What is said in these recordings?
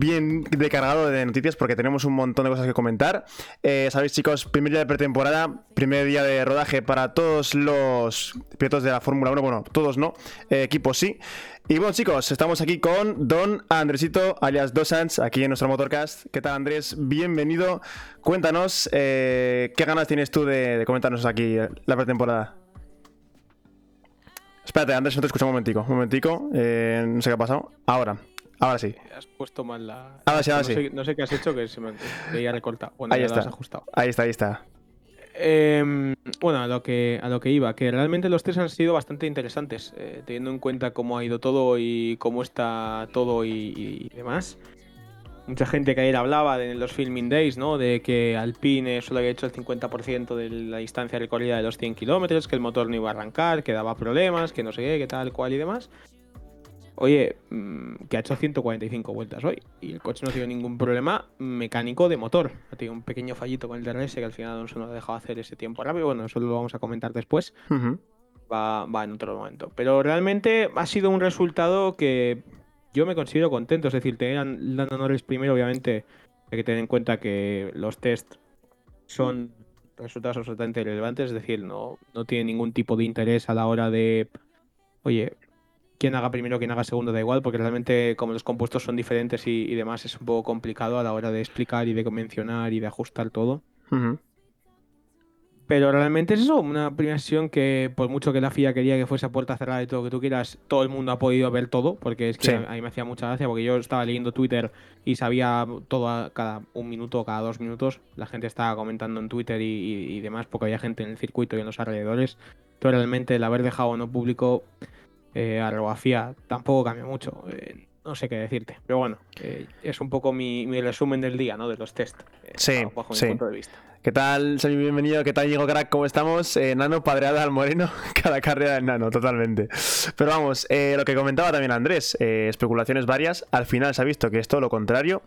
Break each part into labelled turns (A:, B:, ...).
A: bien de de noticias porque tenemos un montón de cosas que comentar. Eh, sabéis, chicos, primer día de pretemporada, primer día de rodaje para todos los pilotos de la Fórmula 1. Bueno, todos no, eh, equipos sí. Y bueno, chicos, estamos aquí con Don Andresito, alias Dosans, aquí en nuestro Motorcast. ¿Qué tal, Andrés? Bienvenido. Cuéntanos, eh, ¿qué ganas tienes tú de, comentarnos aquí la pretemporada? Espérate, Andrés, no te escucho un momentico. Un momentico, no sé qué ha pasado. Ahora. Ahora sí.
B: Has puesto mal la.
A: Ahora sí, ahora
B: no
A: sí.
B: Sé, no sé qué has hecho que se me veía recortado. Bueno, ahí está. ajustado.
A: Ahí está, ahí está.
B: Em, bueno, a lo, que, a lo que iba, que realmente los test han sido bastante interesantes, eh, teniendo en cuenta cómo ha ido todo y cómo está todo y, demás. Mucha gente que ayer hablaba en los Filming Days, ¿no? De que Alpine solo había hecho el 50% de la distancia recorrida de los 100 kilómetros, que el motor no iba a arrancar, que daba problemas, que no sé qué, que tal, cual y demás. Oye, mm, que ha hecho 145 vueltas hoy y el coche no ha tenido ningún problema mecánico de motor. Ha tenido un pequeño fallito con el DRS que al final no ha dejado hacer ese tiempo rápido. Bueno, eso lo vamos a comentar después. va, va en otro momento. Pero realmente ha sido un resultado que yo me considero contento. Es decir, tener a Lando Norris primero, obviamente, hay que tener en cuenta que los test son resultados absolutamente irrelevantes. Es decir, no, no tiene ningún tipo de interés a la hora de, oye, quien haga primero, quien haga segundo, da igual, porque realmente como los compuestos son diferentes y, demás, es un poco complicado a la hora de explicar y de mencionar y de ajustar todo. Pero realmente es eso, una primera sesión que por mucho que la FIA quería que fuese a puerta cerrada y todo lo que tú quieras, todo el mundo ha podido ver todo, porque es que a mí me hacía mucha gracia, porque yo estaba leyendo Twitter y sabía todo cada un minuto, cada dos minutos, la gente estaba comentando en Twitter y, demás, porque había gente en el circuito y en los alrededores. Entonces realmente el haber dejado no público eh, a FIA tampoco cambia mucho. Eh, no sé qué decirte. Pero bueno, eh, es un poco mi, resumen del día, ¿no? De los test.
A: Eh, sí, bajo mi punto de vista. ¿Qué tal, soy bienvenido? ¿Qué tal, Diego Crack? ¿Cómo estamos? Nano, padreada al Moreno, cada carrera del Nano, totalmente. Pero vamos, lo que comentaba también Andrés, especulaciones varias, al final se ha visto que es todo lo contrario.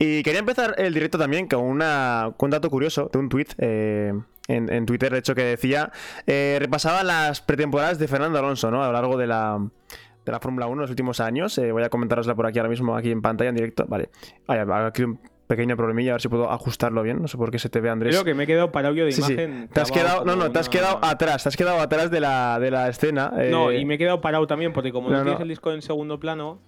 A: Y quería empezar el directo también con, una, con un dato curioso de un tweet en, Twitter, de hecho, que decía, eh, repasaba las pretemporadas de Fernando Alonso, ¿no? A lo largo de la, de la Fórmula 1 en los últimos años. Eh, voy a comentarosla por aquí ahora mismo, aquí en pantalla, en directo. Vale. aquí un pequeño problemilla, a ver si puedo ajustarlo bien. No sé por qué se te ve, Andrés.
B: Creo que me he quedado para audio de imagen.
A: Te has quedado, no, no, te has quedado atrás, te has quedado atrás de la, de la escena.
B: No, y me he quedado parado también, porque como no, tienes el disco en segundo plano.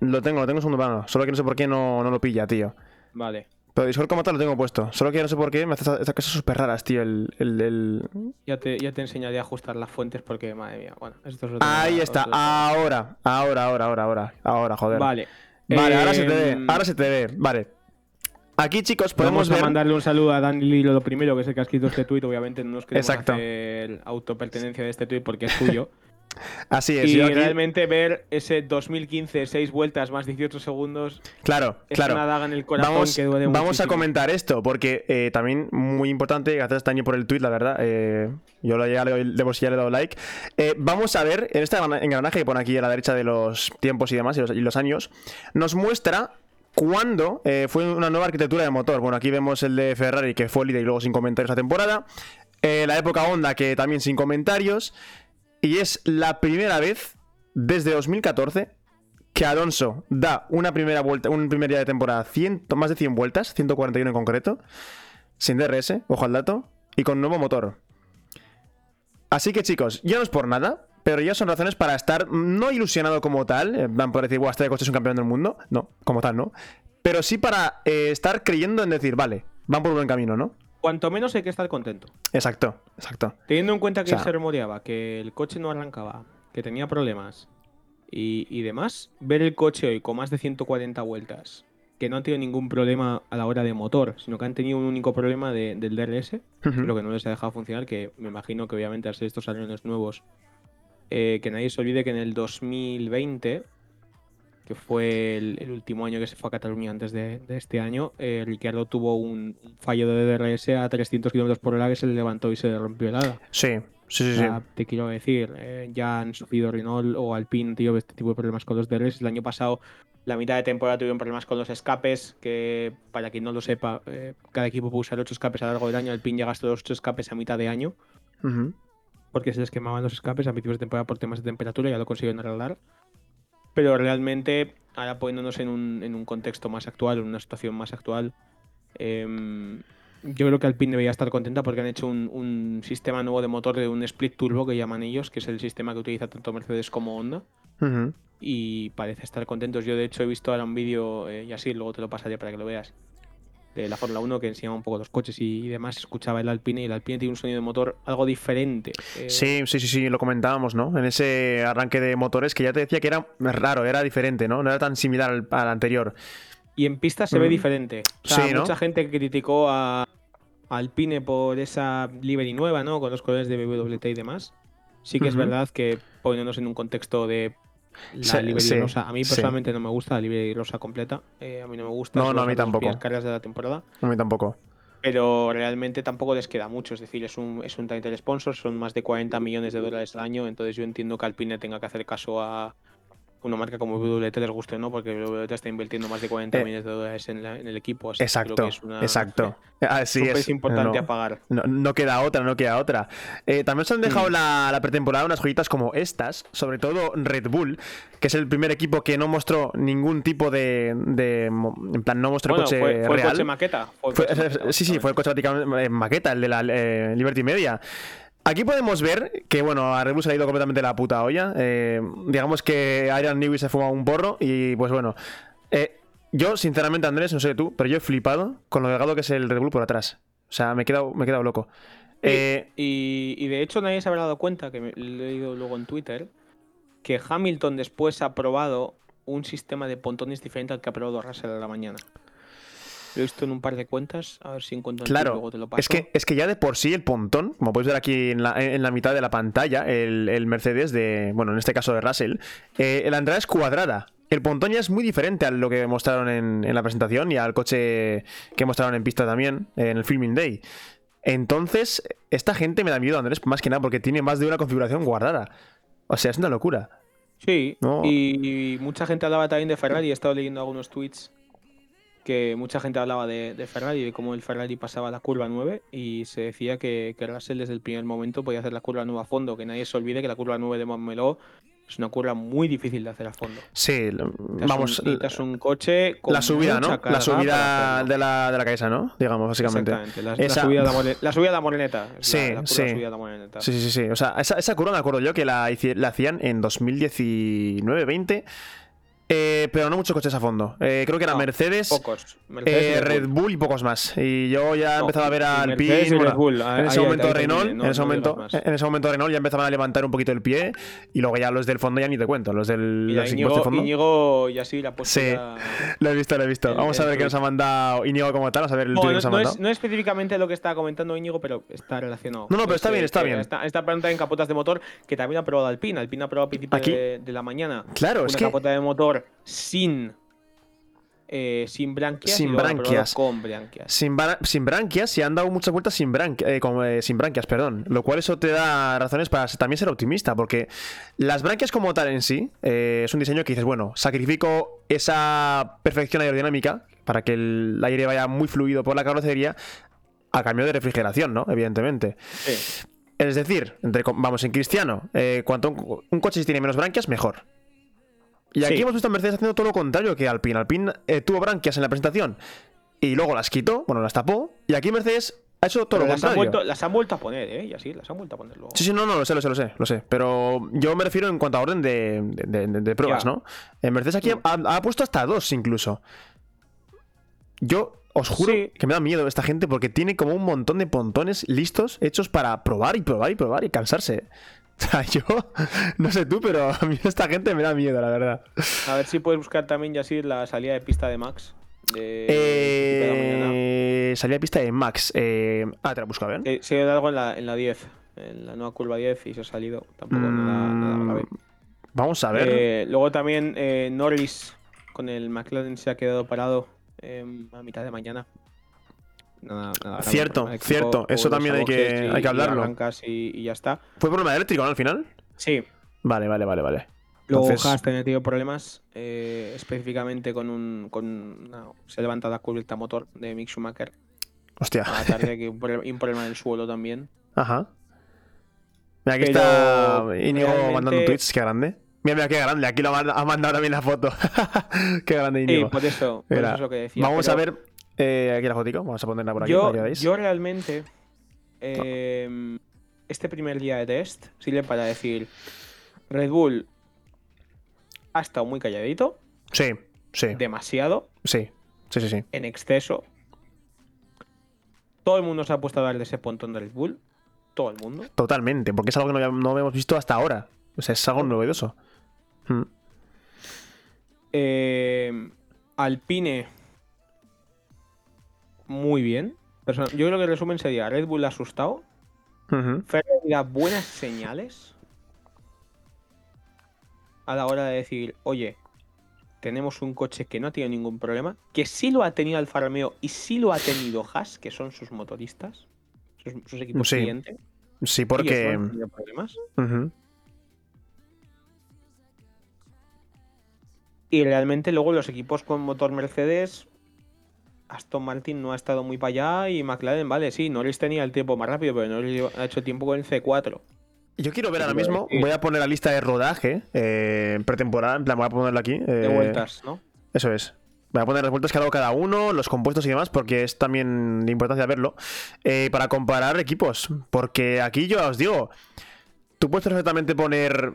A: Lo tengo, lo tengo en segundo plano. Solo que no sé por qué no, no lo pilla, tío.
B: Vale.
A: Pero Discord como tal lo tengo puesto. Solo que no sé por qué me hace estas cosas súper raras, tío. El, el,
B: Ya, te, ya te enseñaré a ajustar las fuentes porque, madre mía. Bueno, esto es
A: Ahí está. Ahora. Ahora, ahora, ahora, ahora. Ahora, joder.
B: Vale.
A: Vale, ahora se te ve. Em, ahora se te ve. Vale. Aquí, chicos, podemos
B: Vamos a mandarle un saludo a Dan Lilo, lo primero, que es el que ha escrito este tuit. Obviamente no nos queremos Exacto. hacer autopertenencia de este tuit porque es tuyo.
A: Así es.
B: Y realmente ver ese 2015, 6 vueltas más 18 segundos.
A: Claro,
B: es
A: claro.
B: Una daga en el corazón
A: vamos,
B: que duele
A: Vamos a comentar esto, porque eh, también muy importante, gracias este año por el tweet, la verdad. Eh, yo ya le, de por ya le he dado like. Eh, vamos a ver, en este engranaje que pone aquí a la derecha de los tiempos y demás, y los, años, nos muestra cuándo fue una nueva arquitectura de motor. Bueno, aquí vemos el de Ferrari, que fue líder y luego sin comentarios la temporada. la época Honda, que también sin comentarios. Y es la primera vez desde 2014 que Alonso da una primera vuelta, un primer día de temporada, más de 100 vueltas, 141 en concreto, sin DRS, ojo al dato, y con nuevo motor. Así que chicos, ya no es por nada, pero ya son razones para estar no ilusionado como tal, van por decir, este coche es un campeón del mundo, no, como tal no, pero sí para eh, estar creyendo en decir, vale, van por buen camino, ¿no?
B: Cuanto menos hay que estar contento.
A: Exacto, exacto.
B: Teniendo en cuenta que se rumoreaba, que el coche no arrancaba, que tenía problemas y, demás, ver el coche hoy con más de 140 vueltas, que no han tenido ningún problema a la hora de motor, sino que han tenido un único problema del DRS, lo que no les ha dejado funcionar, que me imagino que obviamente al ser estos aviones nuevos, eh, que nadie se olvide que en el 2020 que fue el, último año que se fue a Cataluña antes de, este año, eh, Ricciardo tuvo un, fallo de DRS a 300 km por hora que se le levantó y se le rompió el ala.
A: Sí, sí, sí.
B: Te quiero decir, eh, ya han sufrido Renault o Alpine, tío, este tipo de problemas con los DRS. El año pasado, la mitad de temporada tuvieron problemas con los escapes, que para quien no lo sepa, eh, cada equipo puede usar 8 escapes a lo largo del año. Alpine ya gastó los 8 escapes a mitad de año. Porque se les quemaban los escapes a principios de temporada por temas de temperatura, ya lo consiguieron arreglar. Pero realmente, ahora poniéndonos en un, en un contexto más actual, en una situación más actual, em, yo creo que Alpine debería estar contenta porque han hecho un, un, sistema nuevo de motor de un split turbo que llaman ellos, que es el sistema que utiliza tanto Mercedes como Honda. Y parece estar contentos. Yo, de hecho, he visto ahora un vídeo, eh, y así luego te lo pasaré para que lo veas, de la Fórmula 1 que enseñaba un poco los coches y demás. Escuchaba el Alpine y el Alpine tiene un sonido de motor algo diferente.
A: Eh. Sí, sí, sí, sí, lo comentábamos, ¿no? En ese arranque de motores que ya te decía que era raro, era diferente, ¿no? No era tan similar al, anterior.
B: Y en pista se ve mm. diferente. sí, Mucha gente criticó a Alpine por esa livery nueva, ¿no? Con los colores de BWT y demás. Sí que es verdad que poniéndonos en un contexto de la livery rosa. A mí personalmente no me gusta la livery rosa completa. Eh, a mí no me gusta.
A: No, no, a mí tampoco.
B: de la temporada.
A: A mí tampoco.
B: Pero realmente tampoco les queda mucho. Es decir, es un, es un title sponsor, son más de 40 millones de dólares al año. Entonces yo entiendo que Alpine tenga que hacer caso a, una marca como WT les guste no, porque WT está invirtiendo más de 40 eh, millones de dólares en, el equipo.
A: exacto, exacto. Así
B: es. importante no, pagar.
A: No, queda otra, no queda otra. Eh, también se han dejado mm. la, pretemporada unas joyitas como estas, sobre todo Red Bull, que es el primer equipo que no mostró ningún tipo de. en plan, no mostró coche
B: fue,
A: fue
B: El coche maqueta.
A: sí, sí, fue el coche prácticamente maqueta, el de la eh, Liberty Media. Aquí podemos ver que, bueno, a Red Bull se ha ido completamente la puta olla. Eh, digamos que Iron Newey se fuma un porro y, pues bueno. Eh, yo, sinceramente, Andrés, no sé tú, pero yo he flipado con lo delgado que es el Red Bull por atrás. O sea, me he quedado, me he quedado loco.
B: Eh, y, de hecho nadie se habrá dado cuenta, que me, lo he leído luego en Twitter, que Hamilton después ha probado un sistema de pontones diferente al que ha probado Russell a la mañana. Lo he visto en un par de cuentas, a ver si encuentro
A: claro, luego te lo paso. Es que, es que ya de por sí el pontón, como puedes ver aquí en la, mitad de la pantalla, el, Mercedes de, bueno, en este caso de Russell, eh, la entrada es cuadrada. El pontón ya es muy diferente a lo que mostraron en, la presentación y al coche que mostraron en pista también, en el Filming Day. Entonces, esta gente me da miedo, Andrés, más que nada porque tiene más de una configuración guardada. O sea, es una locura.
B: Sí, y, mucha gente hablaba también de Ferrari, he estado leyendo algunos tweets que mucha gente hablaba de, Ferrari, de cómo el Ferrari pasaba la curva 9 y se decía que, que Russell desde el primer momento podía hacer la curva 9 a fondo, que nadie se olvide que la curva 9 de Montmeló es una curva muy difícil de hacer a fondo.
A: Sí, vamos.
B: Un, un coche
A: con La subida, ¿no? La subida de la, de la cabeza, ¿no? Digamos, básicamente.
B: Exactamente. La, subida, de la, subida de la moreneta.
A: Sí, sí. sí. Sí, sí, O sea, esa, esa curva me acuerdo yo que la, la hacían en 2019-20 eh, pero no muchos coches a fondo. Eh, creo que era Mercedes, eh, Red Bull. y pocos más. Y yo ya empezaba a ver al pie. en ese momento Renault, en, ese momento, en ese momento Renault ya empezaban a levantar un poquito el pie. Y luego ya los del fondo ya ni te cuento. Los del
B: los Íñigo, de fondo. Íñigo y así la
A: Sí, lo he visto, lo he visto. Vamos a ver qué nos ha mandado Íñigo como tal. Vamos a ver el no,
B: que
A: nos ha
B: mandado. Es, no es específicamente lo que estaba comentando Íñigo, pero está relacionado.
A: No, no, pero está bien, está bien.
B: Esta pregunta en capotas de motor que también ha probado Alpine. Alpine ha probado a de, la mañana.
A: Claro, es
B: que. capota de motor sin eh, sin branquias
A: sin branquias.
B: con branquias.
A: Sin, sin, branquias y han dado muchas vueltas sin, eh, eh, sin branquias perdón. Lo cual eso te da razones para también ser optimista porque las branquias como tal en sí es un diseño que dices bueno sacrifico esa perfección aerodinámica para que el aire vaya muy fluido por la carrocería a cambio de refrigeración no evidentemente. Es decir vamos en cristiano cuanto un coche tiene menos branquias mejor y aquí hemos visto a Mercedes haciendo todo lo contrario que Alpine. Alpine eh, tuvo branquias en la presentación y luego las quitó, bueno, las tapó. Y aquí Mercedes ha hecho todo lo contrario.
B: las han vuelto a poner, ¿eh? Y así, las han vuelto a poner luego.
A: Sí, sí, no, no, lo sé, lo sé, lo sé, lo sé. Pero yo me refiero en cuanto a orden de, de, pruebas, ¿no? En Mercedes aquí ha, puesto hasta dos incluso. Yo os juro que me da miedo esta gente porque tiene como un montón de pontones listos hechos para probar y probar y probar y cansarse. O sea, yo no sé tú, pero a mí esta gente me da miedo, la verdad.
B: A ver si puedes buscar también, ya así la salida de pista de Max.
A: De, eh, salida de pista de Max. Eh, ah, te la busco a ver.
B: Eh, se ha algo en la, en la 10, en la nueva curva 10 y se ha salido. Tampoco nada, nada
A: Vamos a ver.
B: Eh, luego también Norris con el McLaren se ha quedado parado a mitad de mañana
A: cierto, cierto. Eso también hay que, hay que hablarlo.
B: Y, ya está.
A: ¿Fue problema eléctrico ¿no, al final?
B: Sí.
A: Vale, vale, vale, vale.
B: Luego Entonces... Haas tenido problemas eh, específicamente con un. Con se levanta la cubierta motor de Mick Schumacher.
A: Hostia.
B: A tarde que un problema, en el suelo también.
A: Ajá. Mira, aquí está Inigo mandando tweets, qué grande. Mira, mira, qué grande. Aquí lo ha mandado también la foto. qué grande,
B: Sí,
A: Íñigo.
B: por eso, por
A: Mira,
B: eso es lo que decía.
A: Vamos
B: pero
A: a ver eh, aquí la fotico. Vamos a ponerla por aquí
B: Yo,
A: para que
B: yo realmente. eh, este primer día de test sirve para decir. Red Bull ha estado muy calladito,
A: Sí, sí,
B: demasiado,
A: sí. Sí, sí, sí.
B: en exceso. Todo el mundo se ha puesto a dar de ese pontón de Red Bull. Todo el mundo.
A: Totalmente. Porque es algo que no, no habíamos visto hasta ahora. O sea, es algo novedoso. Mm.
B: Eh, Alpine. Muy bien. Yo creo que el resumen sería: Red Bull asustado.
A: Ujú.
B: Ferrari da buenas señales a la hora de decir, oye, tenemos un coche que no tiene ningún problema, que sí lo ha tenido Alfa Romeo y sí lo ha tenido Haas, que son sus motoristas, sus, sus equipos
A: Sí,
B: clientes,
A: Sí, porque.
B: no han tenido problemas. Y realmente luego los equipos con motor Mercedes, Aston Martin no ha estado muy para allá y McLaren, vale, sí, Norris tenía el tiempo más rápido, pero Norris ha hecho tiempo con el C4.
A: Yo quiero ver ahora mismo. Voy a poner la lista de rodaje eh, pretemporada. En plan, voy a ponerla aquí.
B: De
A: eh,
B: vueltas, ¿no?
A: Eso es. Voy a poner las vueltas que ha dado cada uno, los compuestos y demás, porque es también de importancia verlo. eh, para comparar equipos. Porque aquí yo os digo, tú puedes perfectamente poner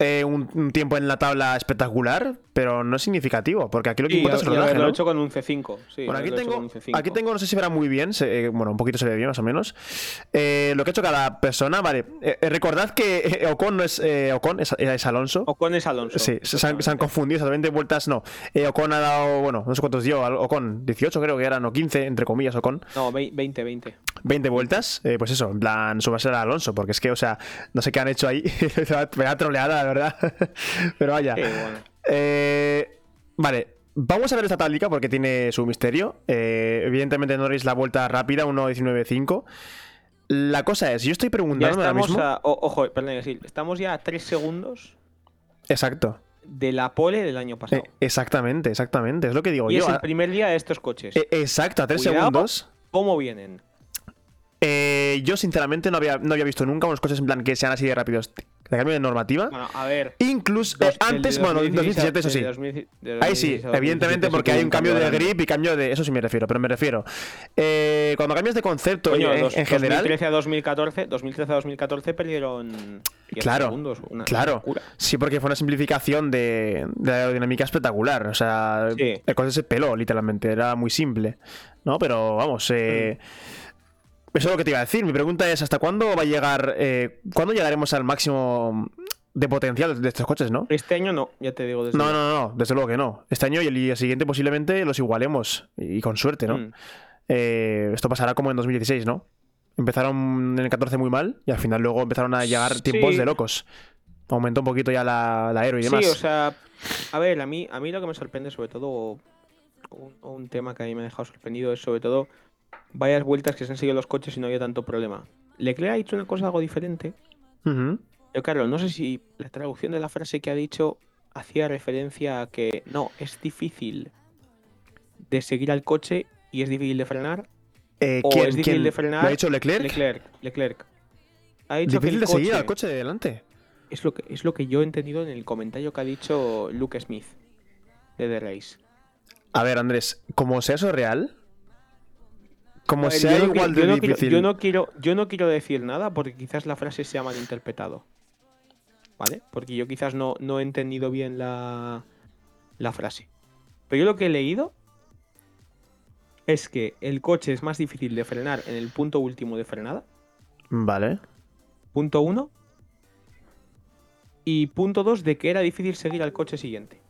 A: un, un tiempo en la tabla espectacular, pero no es significativo, porque aquí lo que
B: Y,
A: importa es el
B: y
A: rodaje,
B: haberlo
A: ¿no?
B: hecho con un C5. Sí,
A: Bueno, aquí tengo,
B: con un C5.
A: aquí tengo, no sé si verá muy bien, se- eh, bueno, un poquito se ve bien más o menos. Eh, lo que ha hecho cada persona, vale. eh, recordad que Ocon no es eh, Ocon, es, es Alonso.
B: Ocon es Alonso.
A: Sí, se han, se han confundido, exactamente vueltas no. Ocon ha dado, bueno, no sé cuántos dio, Ocon, 18 creo que eran, o 15, entre comillas, Ocon,
B: No, vei- 20, 20.
A: 20 vueltas, eh, pues eso, en plan, subirse a Alonso, porque es que, o sea, no sé qué han hecho ahí, me da troleada, la verdad, pero vaya.
B: Bueno.
A: Eh, vale, vamos a ver esta táctica porque tiene su misterio. Eh, evidentemente Norris la vuelta rápida, 1.19.5. La cosa es, yo estoy preguntando ahora mismo...
B: a. o- ojo, perdón, estamos ya a 3 segundos
A: Exacto.
B: de la pole del año pasado.
A: Eh, exactamente, exactamente, es lo que digo
B: y
A: yo.
B: es el
A: ah,
B: primer día de estos coches.
A: eh, exacto, a 3
B: Cuidado.
A: segundos.
B: ¿Cómo vienen?
A: Eh, yo sinceramente no había, no había visto nunca unos coches en plan que sean así de rápidos de cambio de normativa.
B: Bueno, a ver.
A: Incluso
B: dos-
A: eh, antes, bueno,
B: 2016
A: 2017 eso sí.
B: del 2000 del
A: Ahí sí,
B: 2016 a
A: evidentemente
B: 2017
A: porque hay un cambio de grip y cambio de... Eso sí me refiero, pero me refiero. Eh, cuando cambias de concepto
B: Coño,
A: en,
B: dos-
A: en general...
B: 2013 a 2014, 2013 a 2014 perdieron 10
A: Claro,
B: segundos. Una,
A: claro.
B: locura.
A: Sí, porque fue una simplificación de, de la aerodinámica espectacular. O sea,
B: Sí.
A: el coche se peló, literalmente. Era muy simple. ¿No? Pero vamos, eh, eso es lo que te iba a decir. Mi pregunta es: ¿hasta cuándo va a llegar. Eh, ¿Cuándo llegaremos al máximo de potencial de estos coches, no?
B: Este año no, ya te digo desde
A: No, no, no, desde luego que no. Este año y el día siguiente posiblemente los igualemos. Y con suerte, ¿no?
B: Mm.
A: Eh, esto pasará como en 2016, ¿no? Empezaron en el 14 muy mal y al final luego empezaron a llegar tiempos de locos. Aumentó un poquito ya la, la aero y demás.
B: Sí, o sea, a ver, a mí, a mí lo que me sorprende sobre todo, un, un tema que a mí me ha dejado sorprendido es sobre todo varias vueltas que se han seguido los coches y no había tanto problema. Leclerc ha dicho una cosa algo diferente, pero claro, no sé si la traducción de la frase que ha dicho hacía referencia a que no, es difícil de seguir al coche y es difícil de frenar.
A: Eh,
B: O
A: ¿quién,
B: es difícil
A: quién?
B: de frenar.
A: ¿Lo ha dicho Leclerc?
B: Leclerc, Leclerc. Ha dicho que
A: Difícil
B: el
A: de seguir
B: coche-
A: al coche de delante.
B: Es lo, que, es lo que yo he entendido en el comentario que ha dicho Luke Smith de The Race.
A: A ver, Andrés, como sea eso real, como
B: ver,
A: sea
B: yo no
A: igual
B: quiero-
A: de
B: yo no quiero-
A: difícil.
B: yo, no quiero, yo no quiero decir nada porque quizás la frase se ha malinterpretado. ¿Vale? Porque yo quizás no, no he entendido bien la, la frase. Pero yo lo que he leído es que el coche es más difícil de frenar en el punto último de frenada.
A: Vale.
B: Punto uno. Y punto dos de que era difícil seguir al coche siguiente.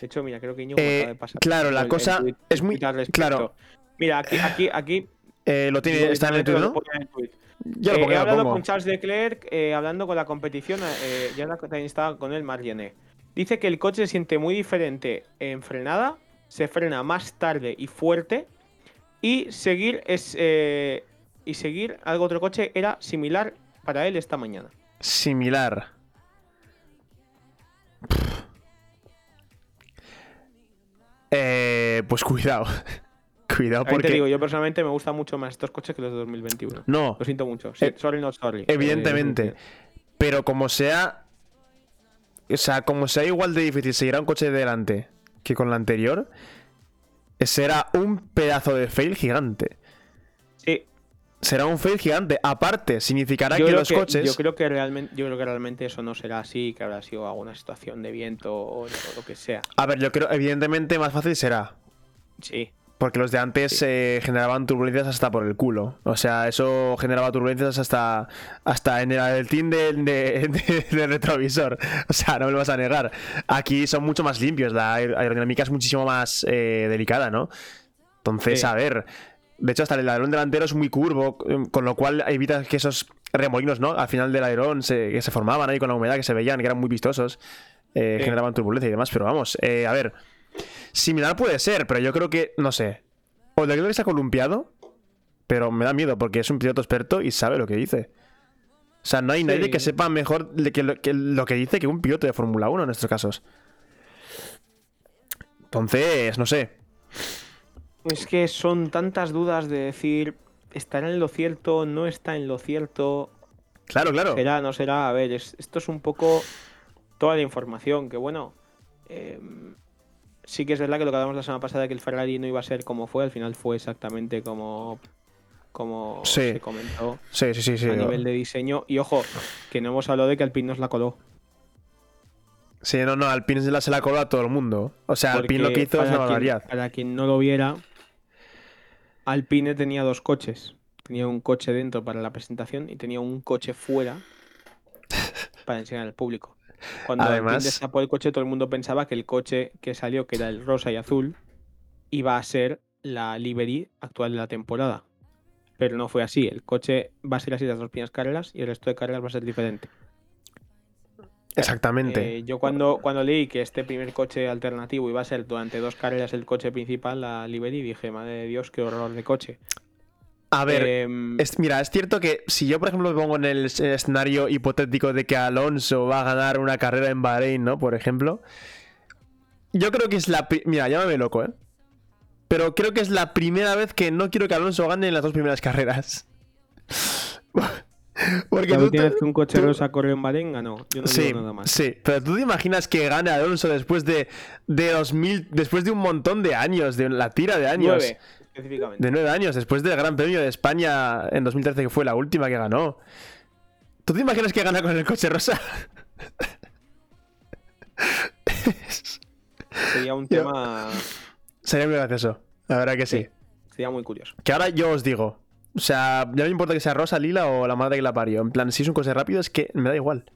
B: De hecho, mira, creo que Íñigo me
A: Eh,
B: acaba de pasar.
A: claro, la
B: el- el
A: cosa es muy- claro.
B: Mira, aquí, aquí, aquí.
A: Eh, lo tiene, está en el
B: lo
A: ¿no?
B: el.
A: Ya lo
B: Eh,
A: pongo,
B: he
A: ya lo
B: hablado
A: pongo.
B: con Charles Leclerc, eh, hablando con la competición, eh, ya también estaba con él Marlene. Dice que el coche se siente muy diferente en frenada, se frena más tarde y fuerte, y seguir es eh, y seguir algo otro coche era similar para él esta mañana.
A: Similar. Eh, pues cuidado. Cuidado porque.
B: te digo, yo personalmente me gustan mucho más estos coches que los de 2021.
A: no,
B: Lo siento mucho. Sí,
A: Eh,
B: sorry, not sorry.
A: evidentemente.
B: Eh,
A: Pero como sea. o sea, como sea igual de difícil seguir a un coche de delante que con la anterior, será un pedazo de fail gigante.
B: Sí.
A: Será un fail gigante. Aparte, significará
B: Yo
A: que los
B: que,
A: coches.
B: yo creo que realmente, yo creo que realmente eso no será así, que habrá sido alguna situación de viento o, o lo que sea.
A: A ver, yo creo, evidentemente, más fácil será.
B: Sí.
A: Porque los de antes eh, generaban turbulencias hasta por el culo. O sea, eso generaba turbulencias hasta, hasta en el, de, de- de- del retrovisor. O sea, no me lo vas a negar. Aquí son mucho más limpios. La aer- aerodinámica es muchísimo más eh, delicada, ¿no? Entonces,
B: Sí.
A: a ver. De hecho, hasta el alerón delantero es muy curvo, eh, con lo cual evitas que esos remolinos, ¿no? Al final del alerón se, que se formaban ahí con la humedad, que se veían, que eran muy vistosos, eh,
B: Sí.
A: generaban turbulencia y demás. Pero vamos, eh, a ver. Similar puede ser, pero yo creo que, no sé. O de que se ha columpiado, pero me da miedo porque es un piloto experto y sabe lo que dice. O sea, no hay
B: Sí.
A: nadie que sepa mejor de que lo, que lo que dice que un piloto de Fórmula 1 en estos casos. Entonces, no sé.
B: Es que son tantas dudas de decir, ¿estará en lo cierto? ¿No está en lo cierto?
A: Claro, claro.
B: ¿Será? ¿No será? A ver, es- esto es un poco toda la información, que bueno, eh, sí que es verdad que lo que hablamos la semana pasada, que el Ferrari no iba a ser como fue, al final fue exactamente como, como
A: Sí.
B: se comentó
A: Sí, sí,
B: a nivel de diseño. Y ojo, que no hemos hablado de que Alpine nos la coló.
A: Sí, no, no, Alpine se la, se la coló a todo el mundo. O sea, Alpine lo que hizo es una barbaridad.
B: Para quien no lo viera, Alpine tenía dos coches. Tenía un coche dentro para la presentación y tenía un coche fuera para enseñar al público. Cuando
A: Además-
B: destapó el coche, todo el mundo pensaba que el coche que salió, que era el rosa y azul, iba a ser la livery actual de la temporada. Pero no fue así. El coche va a ser así las dos primeras carreras y el resto de carreras va a ser diferente.
A: Exactamente.
B: Eh, yo cuando, cuando leí que este primer coche alternativo iba a ser durante dos carreras el coche principal, la Liberty, dije, madre de Dios, qué horror de coche.
A: A ver,
B: Em,
A: Es- mira, es cierto que si yo, por ejemplo, me pongo en el es- escenario hipotético de que Alonso va a ganar una carrera en Bahrein, ¿no? Por ejemplo. Yo creo que es la... Mira, llámame loco, ¿eh? Pero creo que es la primera vez que no quiero que Alonso gane en las dos primeras carreras. Porque
B: la
A: tú
B: vez que un coche
A: tú-
B: rosa corrió en Bahrein ganó. Yo no
A: Sí,
B: digo nada más.
A: sí, pero tú te imaginas que gane Alonso después de, de 2000, después de un montón de años, de la tira de años.
B: Nueve, específicamente.
A: De nueve años, después del Gran Premio de España en 2013, que fue la última que ganó. ¿Tú te imaginas que gana con el coche rosa?
B: Sería un tema.
A: Sería muy gracioso. La verdad que sí.
B: Sí. Sería muy curioso.
A: Que ahora yo os digo. O sea, ya no me importa que sea rosa, lila o la madre que la parió. En plan, si es un coche rápido, es que me da igual.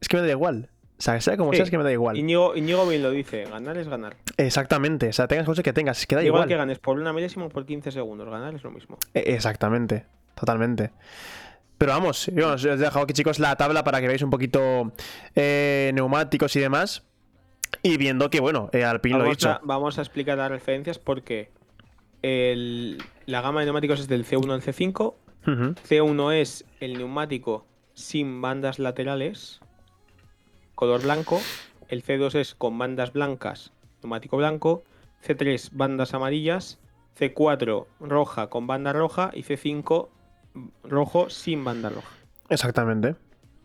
A: Es que me da igual. O sea, sea como
B: Sí.
A: sea, es que me da igual.
B: Íñigo, Íñigo bien lo dice: ganar es ganar.
A: Exactamente. O sea, tengas coche que tengas, es que da
B: Igual,
A: igual.
B: que ganes por una milésima o por 15 segundos, ganar es lo mismo.
A: E- Exactamente, totalmente. Pero vamos, yo os he dejado aquí, chicos, la tabla para que veáis un poquito eh, neumáticos y demás. Y viendo que, bueno, eh, Alpine lo he dicho.
B: a, vamos a explicar las referencias porque el- la gama de neumáticos es del C1 al C5.
A: Ujú.
B: C1 es el neumático sin bandas laterales, color blanco. El C2 es con bandas blancas, neumático blanco. C3 bandas amarillas. C4 roja con banda roja. Y C5 rojo sin banda roja.
A: Exactamente.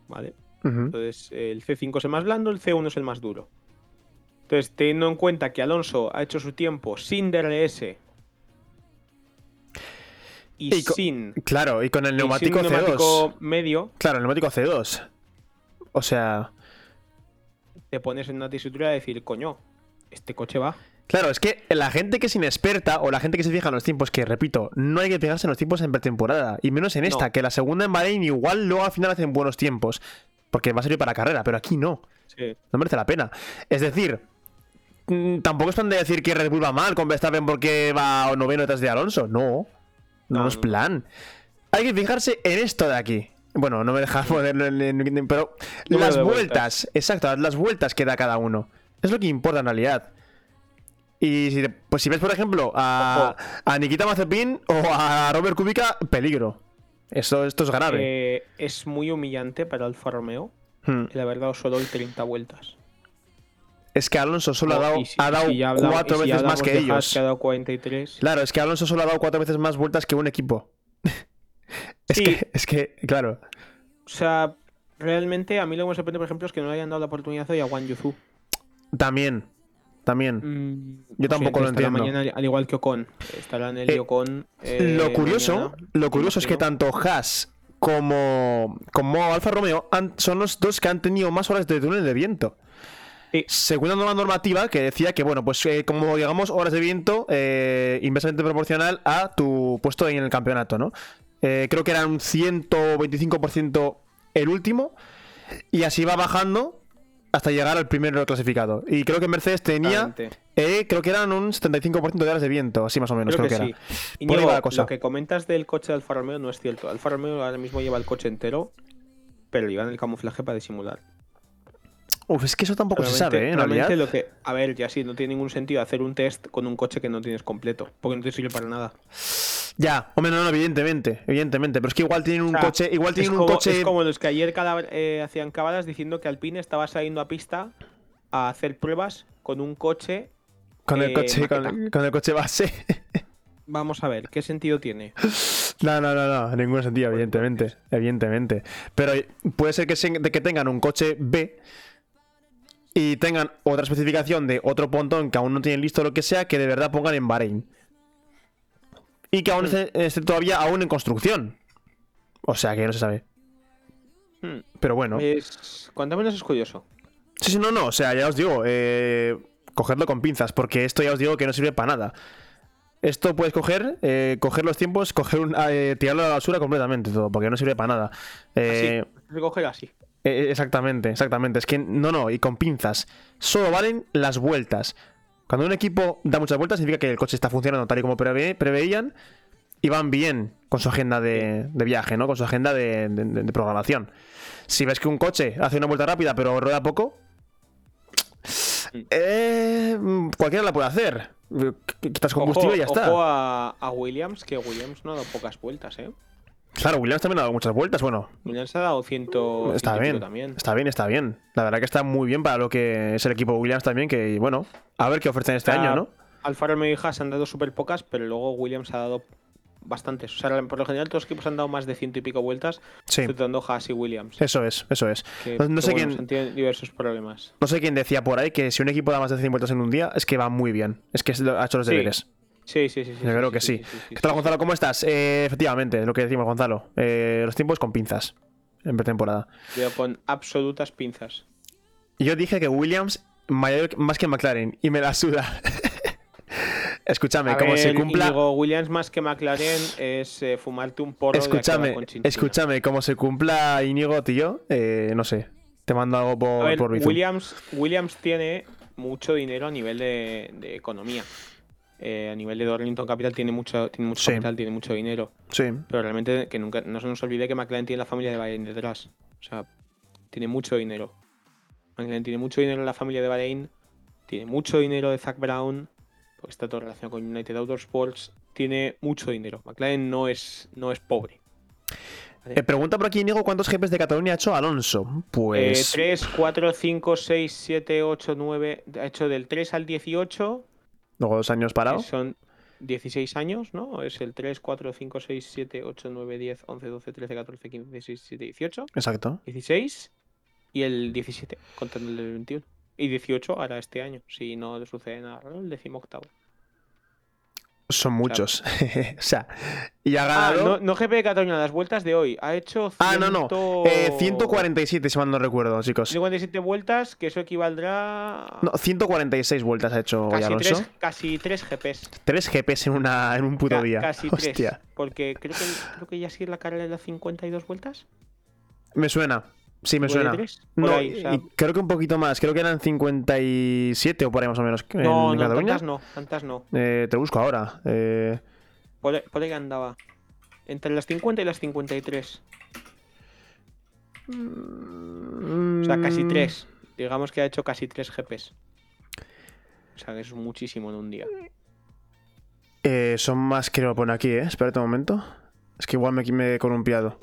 B: ¿Vale? Entonces el C5 es el más blando, el C1 es el más duro. Entonces, teniendo en cuenta que Alonso ha hecho su tiempo sin DRS y, sin,
A: Claro, y con el
B: y sin
A: neumático
B: un
A: C2.
B: neumático medio,
A: Claro, el neumático C2. O sea,
B: te pones en una tesitura de decir, coño, este coche va.
A: claro, es que la gente que es inexperta o la gente que se fija en los tiempos, que repito, no hay que fijarse en los tiempos en pretemporada. Y menos en esta,
B: No.
A: que la segunda en Bahrein igual luego al final hacen buenos tiempos. Porque va a servir para carrera, pero aquí no.
B: Sí.
A: No merece la pena. Es decir, mm, tampoco es plan de decir que Red Bull va mal con Verstappen porque va noveno detrás de Alonso. No. No,
B: No,
A: es plan. Hay que fijarse en esto de aquí. Bueno, no me dejas ponerlo en, en- en- Pero las vueltas, exacto, las vueltas que da cada uno. Es lo que importa en realidad. Y si, te- pues si ves, por ejemplo, a, a Nikita Mazepin o a Robert Kubica, peligro. Esto, esto es grave.
B: Eh, es muy humillante para Alfa Romeo.
A: Hmm.
B: El haber dado solo hoy 30 vueltas.
A: Es que Alonso solo ha
B: Oh,
A: dado,
B: si-
A: ha dado
B: si ya hablamos-
A: cuatro
B: si
A: veces más que ellos.
B: que ha dado 43.
A: Claro, es que Alonso solo ha dado cuatro veces más vueltas que un equipo. es,
B: Sí.
A: que, es que, claro.
B: O sea, realmente a mí lo que me sorprende, por ejemplo, es que no le hayan dado la oportunidad hoy a Wang Yuzu.
A: También, también.
B: Mm,
A: Yo tampoco lo entiendo.
B: mañana, al igual que Ocon. Estará en el
A: Eh,
B: Ocon. eh,
A: lo curioso,
B: mañana,
A: lo curioso es que tanto Haas como, como Alfa Romeo han- son los dos que han tenido más horas de túnel de viento.
B: Sí.
A: Según una nueva normativa que decía que, bueno, pues eh, como digamos horas de viento eh, inversamente proporcional a tu puesto en el campeonato, ¿no? Eh, creo que era un 125% el último y así va bajando hasta llegar al primero clasificado. Y creo que Mercedes tenía, eh, creo que eran un 75% de horas de viento, así más o menos,
B: Creo
A: creo,
B: que,
A: que,
B: sí.
A: era.
B: Y
A: Por la cosa.
B: lo que comentas del coche de Alfa Romeo no es cierto. Alfa Romeo ahora mismo lleva el coche entero, pero llevan el camuflaje para disimular.
A: Uf, es que eso tampoco se sabe, ¿eh? En
B: realmente
A: realidad.
B: lo que, a ver, ya sí, no tiene ningún sentido hacer un test con un coche que no tienes completo, porque no te sirve para nada.
A: Ya, hombre, no, no, evidentemente, evidentemente. Pero es que igual tienen un
B: O sea,
A: coche, igual tienen un coche.
B: es como los que ayer cada- eh, hacían cábalas diciendo que Alpine estaba saliendo a pista a hacer pruebas con un coche.
A: Con el
B: eh,
A: coche, con, el coche base.
B: Vamos a ver, ¿qué sentido tiene?
A: no, no, no, no, ningún sentido, evidentemente. Evidentemente. Pero puede ser que, se- que tengan un coche B y tengan otra especificación de otro pontón que aún no tienen listo lo que sea, que de verdad pongan en Bahrein. Y que aún
B: Hmm.
A: esté, esté todavía aún en construcción. O sea que no se sabe.
B: Hmm,
A: Pero bueno.
B: Es, cuanto menos es curioso.
A: Sí, sí, no, no. O sea, ya os digo, eh, cogedlo con pinzas, porque esto ya os digo que no sirve para nada. Esto puedes coger, eh, coger los tiempos, coger un, eh, tirarlo a la basura completamente todo, porque no sirve para nada. Eh,
B: Así, así.
A: Eh, exactamente, exactamente. Es que no, no, y con pinzas. Solo valen las vueltas. Cuando un equipo da muchas vueltas, significa que el coche está funcionando tal y como preve- preveían y van bien con su agenda de, de viaje, ¿no? Con su agenda de, de- de- de programación. Si ves que un coche hace una vuelta rápida pero rueda poco, eh, cualquiera la puede hacer. Qu- Quitas combustible
B: ojo,
A: y ya está.
B: ojo a, a Williams, que Williams no ha dado pocas vueltas, ¿eh?
A: Claro, Williams también ha dado muchas vueltas. Bueno,
B: Williams ha dado ciento.
A: está bien.
B: también.
A: Está bien, está bien. La verdad que está muy bien para lo que es el equipo Williams también. Que bueno, a ver qué ofrecen este año, ¿no?
B: Alfa Romeo y Haas han dado súper pocas, pero luego Williams ha dado bastantes. O sea, por lo general todos los equipos han dado más de ciento y pico vueltas,
A: Sí,
B: exceptuando Haas y Williams.
A: eso es, eso es.
B: Que,
A: No- sé
B: bueno,
A: quién-
B: diversos problemas.
A: No sé quién decía por ahí que si un equipo da más de 100 vueltas en un día es que va muy bien. Es que ha hecho los
B: Sí,
A: deberes.
B: Sí, sí, sí.
A: Yo creo que sí. ¿Qué tal, Gonzalo? ¿Cómo estás? Eh, efectivamente, lo que decimos, Gonzalo. Eh, los tiempos con pinzas en pretemporada.
B: Yo con absolutas pinzas.
A: Yo dije que Williams mayor, más que McLaren y me la suda. Escúchame, como se cumpla.
B: Íñigo, Williams más que McLaren es eh, fumarte un porro
A: Escúchame, escúchame, como se cumpla Íñigo, tío, eh, no sé. Te mando algo por,
B: ver,
A: por.
B: Williams, Williams tiene mucho dinero a nivel de, de economía. Eh, a nivel de Darlington Capital tiene mucho, tiene mucho
A: Sí.
B: capital, tiene mucho dinero.
A: Sí,
B: Pero realmente que nunca no se nos olvide que McLaren tiene la familia de Bahrein detrás. O sea, tiene mucho dinero. McLaren tiene mucho dinero en la familia de Bahrein. Tiene mucho dinero de Zach Brown. Porque está todo relacionado con United Autosports. Tiene mucho dinero. McLaren no es, no es pobre.
A: Eh, pregunta por aquí, Íñigo, ¿cuántos GPs de Cataluña ha hecho Alonso? Pues.
B: 3, 4, 5, 6, 7, 8, 9. Ha hecho del 3 al 18.
A: Luego dos años parado.
B: son 16 años, ¿no? Es el 3, 4, 5, 6, 7, 8, 9, 10, 11, 12, 13, 14, 15, 16, 17, 18.
A: Exacto.
B: 16 y el 17, contando el del 21. Y 18 ahora este año, si no le sucede nada raro, el decimo octavo.
A: Son muchos. o sea, y ha
B: Ah,
A: ganado.
B: no, no GP de Cataluña, las vueltas de hoy. Ha hecho
A: Ah, no, no.
B: 100
A: Eh, 147, si mal no recuerdo, chicos.
B: 147 vueltas, que eso equivaldrá a
A: No, 146 vueltas ha hecho hoy
B: casi,
A: Alonso.
B: 3, casi 3 GPs.
A: 3 GPs en, una, en un puto
B: Ca-
A: día.
B: Casi 3.
A: Hostia.
B: Porque creo que, creo que ya sí la carrera de las 52 vueltas.
A: Me suena. Sí, me
B: ¿Puede
A: suena. No,
B: ahí, o sea-
A: y creo que un poquito más. Creo que eran 57 o por ahí más o menos. en
B: No, no,
A: Cataluña.
B: tantas no, tantas no.
A: Eh, te busco ahora. Eh,
B: Por, ahí- por ahí andaba. Entre las 50 y las 53. O sea, casi
A: mm,
B: 3. Digamos que ha hecho casi 3 GPs. O sea, que es muchísimo en un día.
A: eh, son más que lo pone aquí, ¿eh? Espérate un momento. Es que igual me, me he columpiado.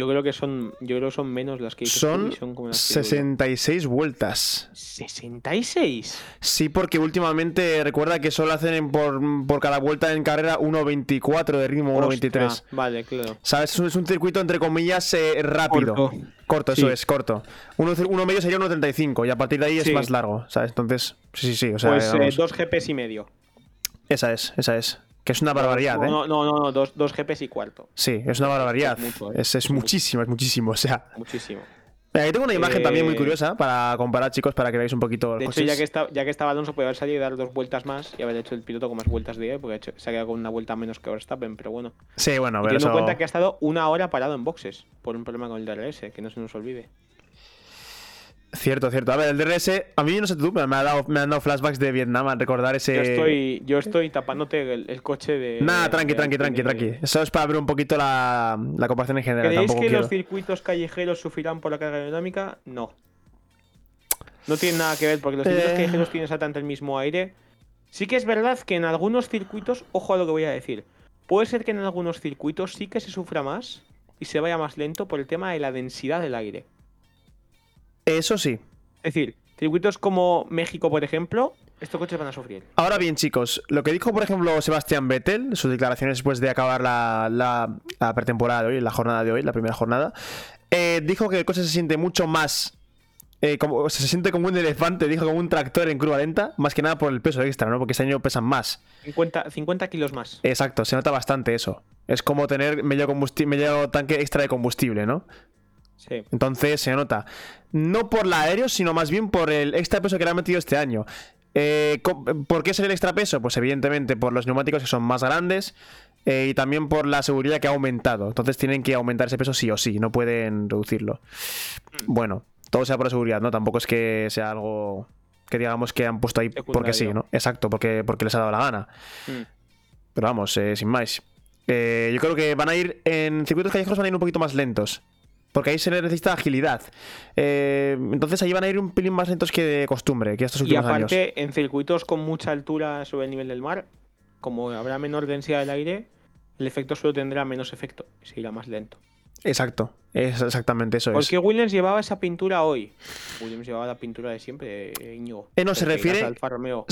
B: Yo creo que son, yo creo que son menos las que
A: Son
B: y son como las que digo yo.
A: 66 vueltas.
B: 66.
A: Sí, porque últimamente recuerda que solo hacen en- por, por cada vuelta en carrera 1.24 de ritmo, 1.23.
B: Ostras, Vale, claro.
A: ¿Sabes? Es un, es un circuito entre comillas eh, rápido.
B: Corto.
A: Corto, eso es, corto. Uno, uno medio sería 1.35 y a partir de ahí
B: Sí.
A: es más largo, ¿sabes? Entonces, sí, sí, sí. O sea,
B: Pues eh, dos GPs y medio.
A: esa es, esa es. Que es una barbaridad,
B: no,
A: ¿eh?
B: No, no, no, dos, dos GPs y cuarto.
A: Sí, es una barbaridad.
B: mucho, ¿eh?
A: Es, es
B: Es
A: muchísimo, es muchísimo. O sea,
B: Muchísimo.
A: Aquí tengo una imagen también muy
B: Eh,
A: curiosa para comparar, chicos, para que veáis un poquito
B: De
A: los
B: hecho, ya
A: coches.
B: que, está, ya que estaba Alonso, podía haber salido y dar dos vueltas más y haber hecho el piloto con más vueltas de él, porque hecho- se ha quedado con una vuelta menos que Verstappen, pero bueno.
A: Sí, bueno, pero
B: teniendo
A: eso...
B: en cuenta que ha estado una hora parado en boxes por un problema con el DRS, que no se nos olvide.
A: Cierto, cierto. A ver, el DRS, a mí no sé tú, pero me, ha dado, me han dado flashbacks de Vietnam al recordar ese...
B: Yo estoy, yo estoy tapándote el, el coche de.
A: Nada,
B: de-
A: tranqui,
B: de
A: tranqui, tranqui, tranqui. Eso es para ver un poquito la, la comparación en general.
B: ¿Creéis
A: Tampoco
B: que
A: quiero...
B: los circuitos callejeros sufrirán por la carga aerodinámica? No. No tiene nada que ver, porque los circuitos
A: Eh.
B: callejeros tienen exactamente el mismo aire. Sí que es verdad que en algunos circuitos, ojo a lo que voy a decir, puede ser que en algunos circuitos sí que se sufra más y se vaya más lento por el tema de la densidad del aire.
A: Eso sí.
B: Es decir, circuitos como México, por ejemplo, estos coches van a sufrir.
A: Ahora bien, chicos, lo que dijo, por ejemplo, Sebastián Vettel, sus declaraciones después de acabar la, la- la pretemporada de hoy, la jornada de hoy, la primera jornada, eh, dijo que el coche se siente mucho más. eh, como, se siente como un elefante, dijo como un tractor en curva lenta, más que nada por el peso extra, ¿no? Porque este año pesan más.
B: 50, 50 kilos más.
A: Exacto, se nota bastante eso. Es como tener medio, medio tanque extra de combustible, ¿no?
B: Sí.
A: Entonces se nota. No por la aéreo, sino más bien por el extra peso que le han metido este año. Eh, ¿Por qué es el extra peso? Pues evidentemente por los neumáticos que son más grandes eh, y también por la seguridad que ha aumentado. Entonces tienen que aumentar ese peso sí o sí, no pueden reducirlo. Bueno, todo sea por seguridad, ¿no? Tampoco es que sea algo que digamos que han puesto ahí porque sí. ¿no? Exacto, porque, porque les ha dado la gana.
B: Mm.
A: Pero vamos, eh, sin más. Yo creo que van a ir en circuitos callejeros van a ir un poquito más lentos. Porque ahí se necesita agilidad. Eh, entonces ahí van a ir un pelín más lentos que de costumbre, que estos
B: Y
A: últimos años.
B: aparte, en circuitos con mucha altura sobre el nivel del mar, como habrá menor densidad del aire, el efecto solo tendrá menos efecto, se irá más lento.
A: Exacto, es exactamente eso
B: ¿Por
A: es.
B: qué Williams llevaba esa pintura hoy? Williams llevaba la pintura de siempre, eh, Íñigo.
A: Eh, no, se
B: Porque
A: refiere-.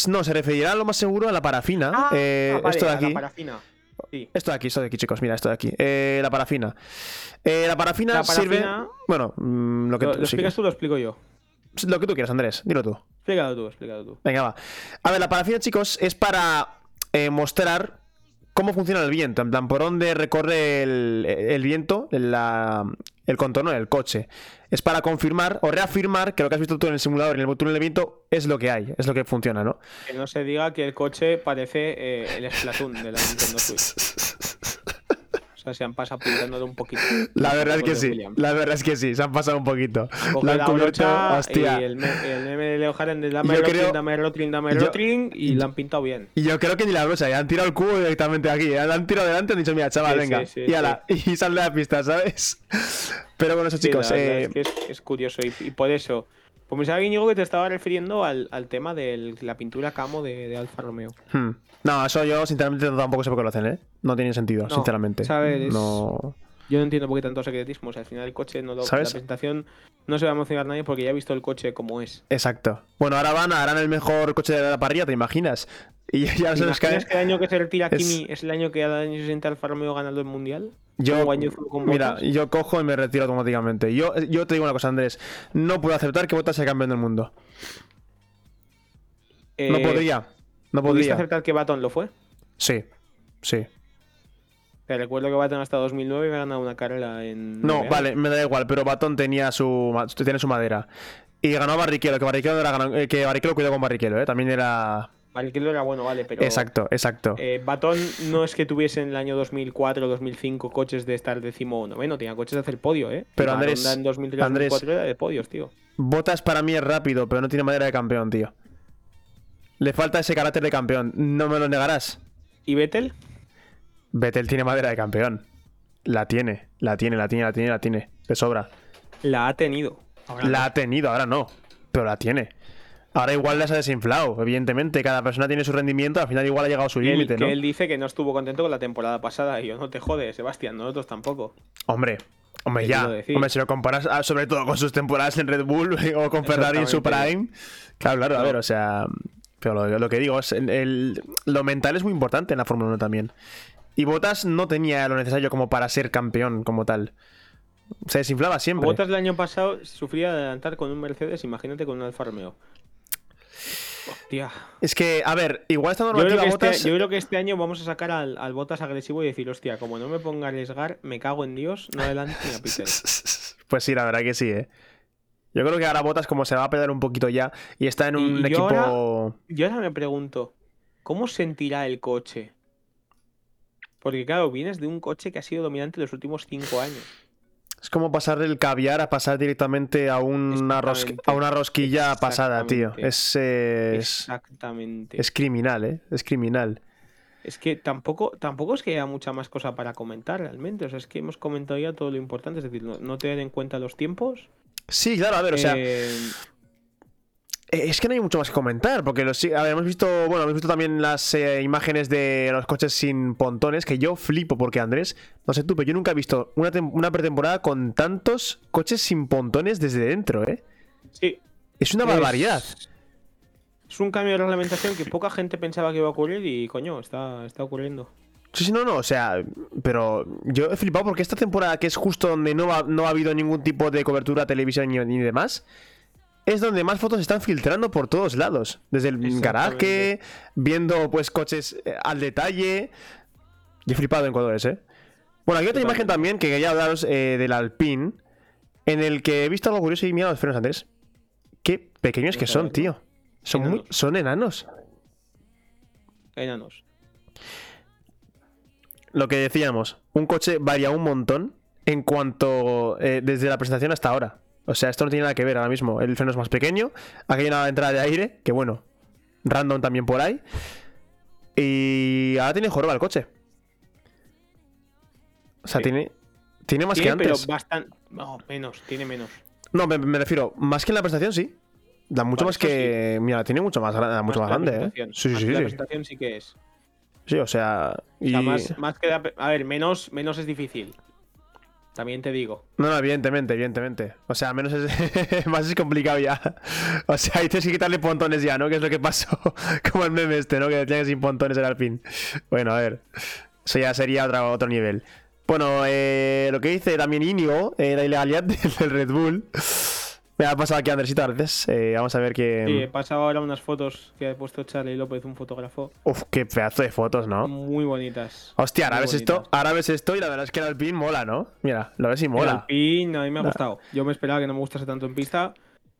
A: No, se referirá lo más seguro a la parafina.
B: Ah,
A: Eh,
B: vale,
A: esto de
B: a la
A: aquí.
B: parafina. Sí.
A: Esto de aquí, esto de aquí, chicos, mira, esto de aquí. Eh, la parafina. Eh, la parafina.
B: La
A: sirve. Bueno, mm, lo que
B: ¿Lo,
A: tú
B: lo explicas tú lo explico yo?
A: Lo que tú quieras, Andrés, dilo tú.
B: Explícalo tú, explícalo tú.
A: Venga, va. A ver, la parafina, chicos, es para eh, mostrar cómo funciona el viento. En plan, por dónde recorre el, el viento, la- el contorno del coche. Es para confirmar o reafirmar que lo que has visto tú en el simulador, en el túnel de viento, es lo que hay, es lo que funciona, ¿no?
B: Que no se diga que el coche parece eh, el Splatoon de la Nintendo Switch. Sea, se han pasado pintándolo un poquito.
A: La verdad es que sí, la verdad es que sí, se han pasado un poquito.
B: Han
A: La han cubierto, hostia.
B: Y el, el meme de Leo Harren de dame Rotring, dame Rotring, dame Rotring y la han pintado bien.
A: Y yo creo que ni la brocha, ya han tirado el cubo directamente aquí. Ya la han tirado delante y han dicho, mira, chaval,
B: Sí,
A: venga.
B: sí, sí,
A: y, ala, y sal de la pista, ¿sabes? Pero bueno, eso chicos.
B: la verdad
A: eh,
B: es que es, es curioso y, y por eso. Pues pensaba, Íñigo, que te estaba refiriendo al, al tema de la pintura camo de, de Alfa Romeo.
A: hmm. No, eso yo sinceramente tampoco sé por qué lo hacen, ¿eh? No tiene sentido,
B: No,
A: sinceramente.
B: ¿sabes?
A: No.
B: Yo no entiendo por qué tanto secretismo. O sea, al final el coche no lo,
A: ¿Sabes?
B: la presentación no se va a emocionar nadie porque ya ha visto el coche como es.
A: Exacto. Bueno, ahora van, harán el mejor coche de la parrilla, ¿te imaginas? Y ya
B: ¿Te
A: se les cae.
B: imaginas que el año que se retira Kimi es el año que al año siguiente Alfa Romeo ganando el mundial?
A: Yo, mira, yo cojo y me retiro automáticamente. Yo, yo te digo una cosa, Andrés. No puedo aceptar que Bottas sea campeón del mundo. No
B: Eh,
A: podría. No
B: ¿Pudiste
A: podría.
B: acertar que Baton lo fue?
A: Sí, sí.
B: Te recuerdo que Baton hasta 2009 había ganado una carrera en.
A: No, vale, me da igual, pero Batón tenía su, tiene su madera. Y ganó a Barrichello, que Barrichello, era, eh, que Barrichello cuidó con Barrichello, ¿eh? También era...
B: Barrichello era bueno, vale, pero.
A: Exacto, exacto.
B: Eh, Baton no es que tuviese en el año 2004 o 2005 coches de estar décimo noveno, tenía coches de hacer podio, ¿eh?
A: Pero Andrés-
B: en 2003
A: Andrés-
B: 2004 era de podios, tío.
A: Botas para mí es rápido, pero no tiene madera de campeón, tío. Le falta ese carácter de campeón. No me lo negarás.
B: ¿Y Vettel?
A: Vettel tiene madera de campeón. La tiene, la tiene, la tiene, la tiene, la tiene. De sobra.
B: La ha tenido. Ahora
A: La
B: no.
A: ha tenido, ahora no. Pero la tiene. Ahora igual las ha desinflado, evidentemente. Cada persona tiene su rendimiento, al final igual ha llegado a su límite,
B: que
A: ¿no?
B: él dice que no estuvo contento con la temporada pasada. Y yo no te jode, Sebastián, nosotros tampoco.
A: Hombre, Hombre,
B: ¿Qué
A: ya. Hombre, si lo comparas ah, sobre todo con sus temporadas en Red Bull o con Ferrari en su prime. Claro, claro, a ver, o sea. Pero lo, lo que digo es. el- el- lo mental es muy importante en la Fórmula 1 también. Y Bottas no tenía lo necesario como para ser campeón como tal. Se desinflaba siempre.
B: Bottas el año pasado sufría de adelantar con un Mercedes, imagínate con un Alfa Romeo. Hostia.
A: Es que, a ver, igual esta
B: Yo creo,
A: normativa
B: que este, yo creo que este año vamos a sacar al, al Bottas agresivo y decir, hostia, como no me ponga a arriesgar, me cago en Dios, no adelante ni a Peter.
A: Pues sí, la verdad que sí, eh. Yo creo que ahora Bottas, como se va a pelear un poquito ya y está en un
B: Y
A: equipo.
B: ahora- Yo ahora me pregunto, ¿cómo sentirá el coche? Porque claro, vienes de un coche que ha sido dominante los últimos cinco años.
A: Es como pasar del caviar a pasar directamente a una, a una rosquilla pasada, tío. Es, eh, es,
B: Exactamente.
A: es criminal, ¿eh? Es criminal.
B: Es que tampoco, tampoco es que haya mucha más cosa para comentar realmente. O sea, es que hemos comentado ya todo lo importante. Es decir, no, no tener en cuenta los tiempos.
A: Sí, claro, a ver, o sea,
B: eh,
A: es que no hay mucho más que comentar, porque los, a ver, hemos visto, bueno, hemos visto también las eh, imágenes de los coches sin pontones, que yo flipo, porque Andrés, no sé tú, pero yo nunca he visto una, tem- una pretemporada con tantos coches sin pontones desde dentro, ¿eh?
B: sí.
A: Es una
B: es-
A: barbaridad.
B: Es un cambio de reglamentación que poca gente pensaba que iba a ocurrir y coño, está, está ocurriendo.
A: Sí, sí, no, no, o sea, pero yo he flipado porque esta temporada, que es justo donde no ha, no ha habido ningún tipo de cobertura, televisión ni, ni demás, es donde más fotos están filtrando por todos lados. Desde el garaje, viendo pues coches eh, al detalle. Yo he flipado en colores, ¿eh? Bueno, aquí otra imagen también que quería hablaros eh, del Alpine, en el que he visto algo curioso y mira los frenos antes. Qué pequeños que son, tío. Son, muy,
B: Enanos.
A: son enanos.
B: Enanos.
A: lo que decíamos, un coche varía un montón en cuanto eh, desde la presentación hasta ahora. O sea, esto no tiene nada que ver ahora mismo. El freno es más pequeño, aquí hay una entrada de aire, que bueno, random también por ahí. Y ahora tiene joroba el coche. O sea,
B: Sí.
A: tiene, tiene más
B: Tiene,
A: que antes.
B: pero bastante. No, menos, tiene menos.
A: No, me, me refiero, más que en la presentación, sí. Da mucho más que. Mira, tiene mucho más, gra- mucho más, grande, ¿eh? Sí,
B: Más
A: sí,
B: que La
A: sí.
B: presentación sí que es.
A: Sí, o sea.
B: O
A: Y...
B: sea, más, más que A ver, menos, menos es difícil. También te digo.
A: No, no, evidentemente, evidentemente. O sea, menos es. más es complicado ya. O sea, ahí tienes que quitarle pontones ya, ¿no? Que es lo que pasó. Como el meme este, ¿no? Que decían que sin pontones era el fin. Bueno, a ver. Eso ya sería otro, otro nivel. Bueno, eh, lo que dice también Inio, eh, la ilegalidad del, del Red Bull. Me ha pasado aquí Andresito, gracias. Eh, vamos a ver que.
B: Sí, he pasado ahora unas fotos que ha puesto Charlie López, un fotógrafo.
A: Uf, qué pedazo de fotos, ¿no?
B: Muy bonitas.
A: Hostia, ahora
B: Muy
A: ves esto, ahora ves esto y la verdad es que el Alpine mola, ¿no? Mira, lo ves y
B: El
A: mola.
B: Alpine a mí me ha gustado. Yo me esperaba que no me gustase tanto en pista.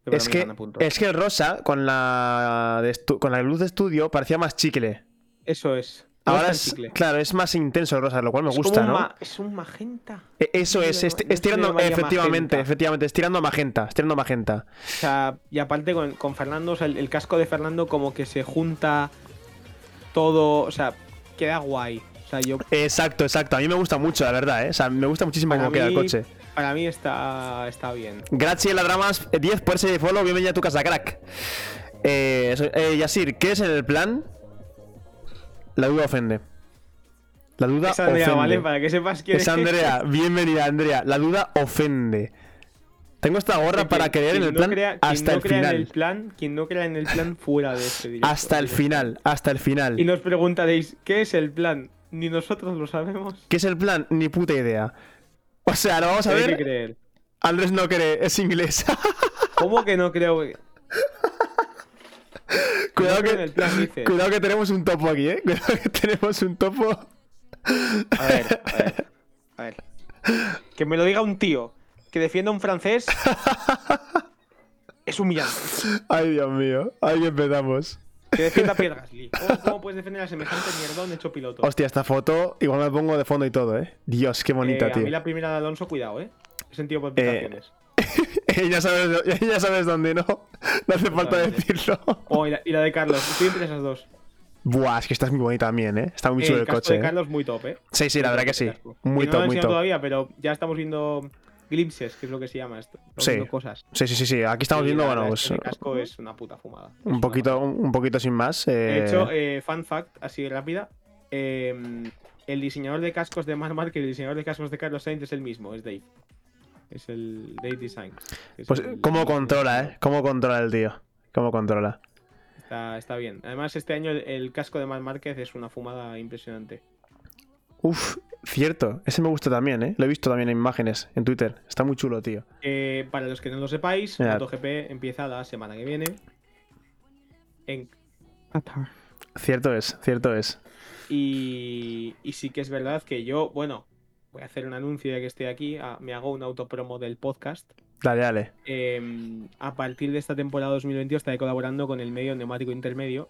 B: pero
A: Es que, es que el rosa, con la, de con la luz de estudio, parecía más chicle.
B: Eso es.
A: Ahora es, claro, es más intenso el rosa, lo cual me
B: Es
A: gusta, ¿no?
B: ma- Es un magenta.
A: E- Eso
B: no
A: es, es,
B: no se
A: tirando,
B: llamaría
A: efectivamente,
B: magenta.
A: efectivamente, es tirando a magenta, es tirando a magenta.
B: O sea, y aparte con, con Fernando, o sea, el, el casco de Fernando como que se junta todo, o sea, queda guay. O sea, yo
A: Exacto, exacto, a mí me gusta mucho, la verdad, ¿eh? O sea, me gusta muchísimo
B: para
A: cómo queda el
B: mí,
A: coche.
B: para mí está, está bien.
A: Graciela Dramas, eh, 10 por ese follow, bienvenida a tu casa, crack. Eh, eh, Yasir, ¿qué es en el plan? La duda ofende. La duda
B: Es Andrea,
A: ofende.
B: ¿vale? Para que sepas quién
A: Es Andrea, bienvenida Andrea. La duda ofende. Tengo esta gorra para creer en el
B: no
A: plan
B: crea-
A: hasta
B: no
A: el
B: crea
A: final.
B: En el plan, quien no crea en el plan fuera de este directo.
A: Hasta el final, hasta el final.
B: Y nos preguntaréis, ¿qué es el plan? Ni nosotros lo sabemos.
A: ¿Qué es el plan? Ni puta idea. O sea, lo vamos a
B: Hay que
A: ver.
B: creer.
A: Andrés no cree, es inglés.
B: ¿Cómo que no creo que.?
A: cuidado, que,
B: el plan, dices.
A: cuidado que tenemos un topo aquí, eh. Cuidado que tenemos un topo.
B: A ver, a ver. A ver. Que me lo diga un tío que defienda a un francés. es humillante.
A: Ay, Dios mío. Ahí empezamos.
B: Que defienda a Pierre Gasly. ¿Cómo, cómo puedes defender a semejante mierdón hecho piloto?
A: Hostia, esta foto igual me pongo de fondo y todo, eh. Dios, qué bonita,
B: Eh, a
A: tío.
B: mí la primera de Alonso, cuidado, eh. He sentido palpitaciones.
A: ya, sabes, ya sabes dónde, ¿no? No hace falta decirlo.
B: Oh, y la, y la de Carlos. Estoy entre esas dos.
A: Buah, es que esta es muy bonita también, ¿eh? Está muy chulo
B: el
A: el
B: casco
A: coche.
B: de
A: eh.
B: Carlos muy top, eh.
A: Sí, sí, la verdad
B: top
A: que sí. Muy
B: Y no lo
A: top, muy top.
B: todavía, pero ya estamos viendo glimpses, que es lo que se llama esto.
A: Sí.
B: cosas.
A: Sí, sí, sí, sí. Aquí estamos viendo, bueno, pues,
B: que ese casco es una puta fumada.
A: Un poquito, un, un poquito sin más. eh,
B: De hecho, eh, fun fact, así rápida. eh, el diseñador de cascos de Mark Marquez y el diseñador de cascos de Carlos Sainz es el mismo, es Dave. Es el Date Design.
A: Pues,
B: el-
A: ¿cómo controla, eh? ¿Cómo controla el tío? ¿Cómo controla?
B: Está, está bien. Además, este año el, el casco de Marc Márquez es una fumada impresionante.
A: Uf, cierto. Ese me gusta también, ¿eh? Lo he visto también en imágenes, en Twitter. Está muy chulo, tío.
B: Eh, para los que no lo sepáis,
A: Mira.
B: MotoGP empieza la semana que viene en Qatar.
A: Cierto es, cierto es.
B: Y, y sí que es verdad que yo, bueno, voy a hacer un anuncio ya que estoy aquí. ah, me hago un autopromo del podcast.
A: Dale, dale.
B: Eh, a partir de esta temporada 2022 estaré colaborando con el medio neumático intermedio.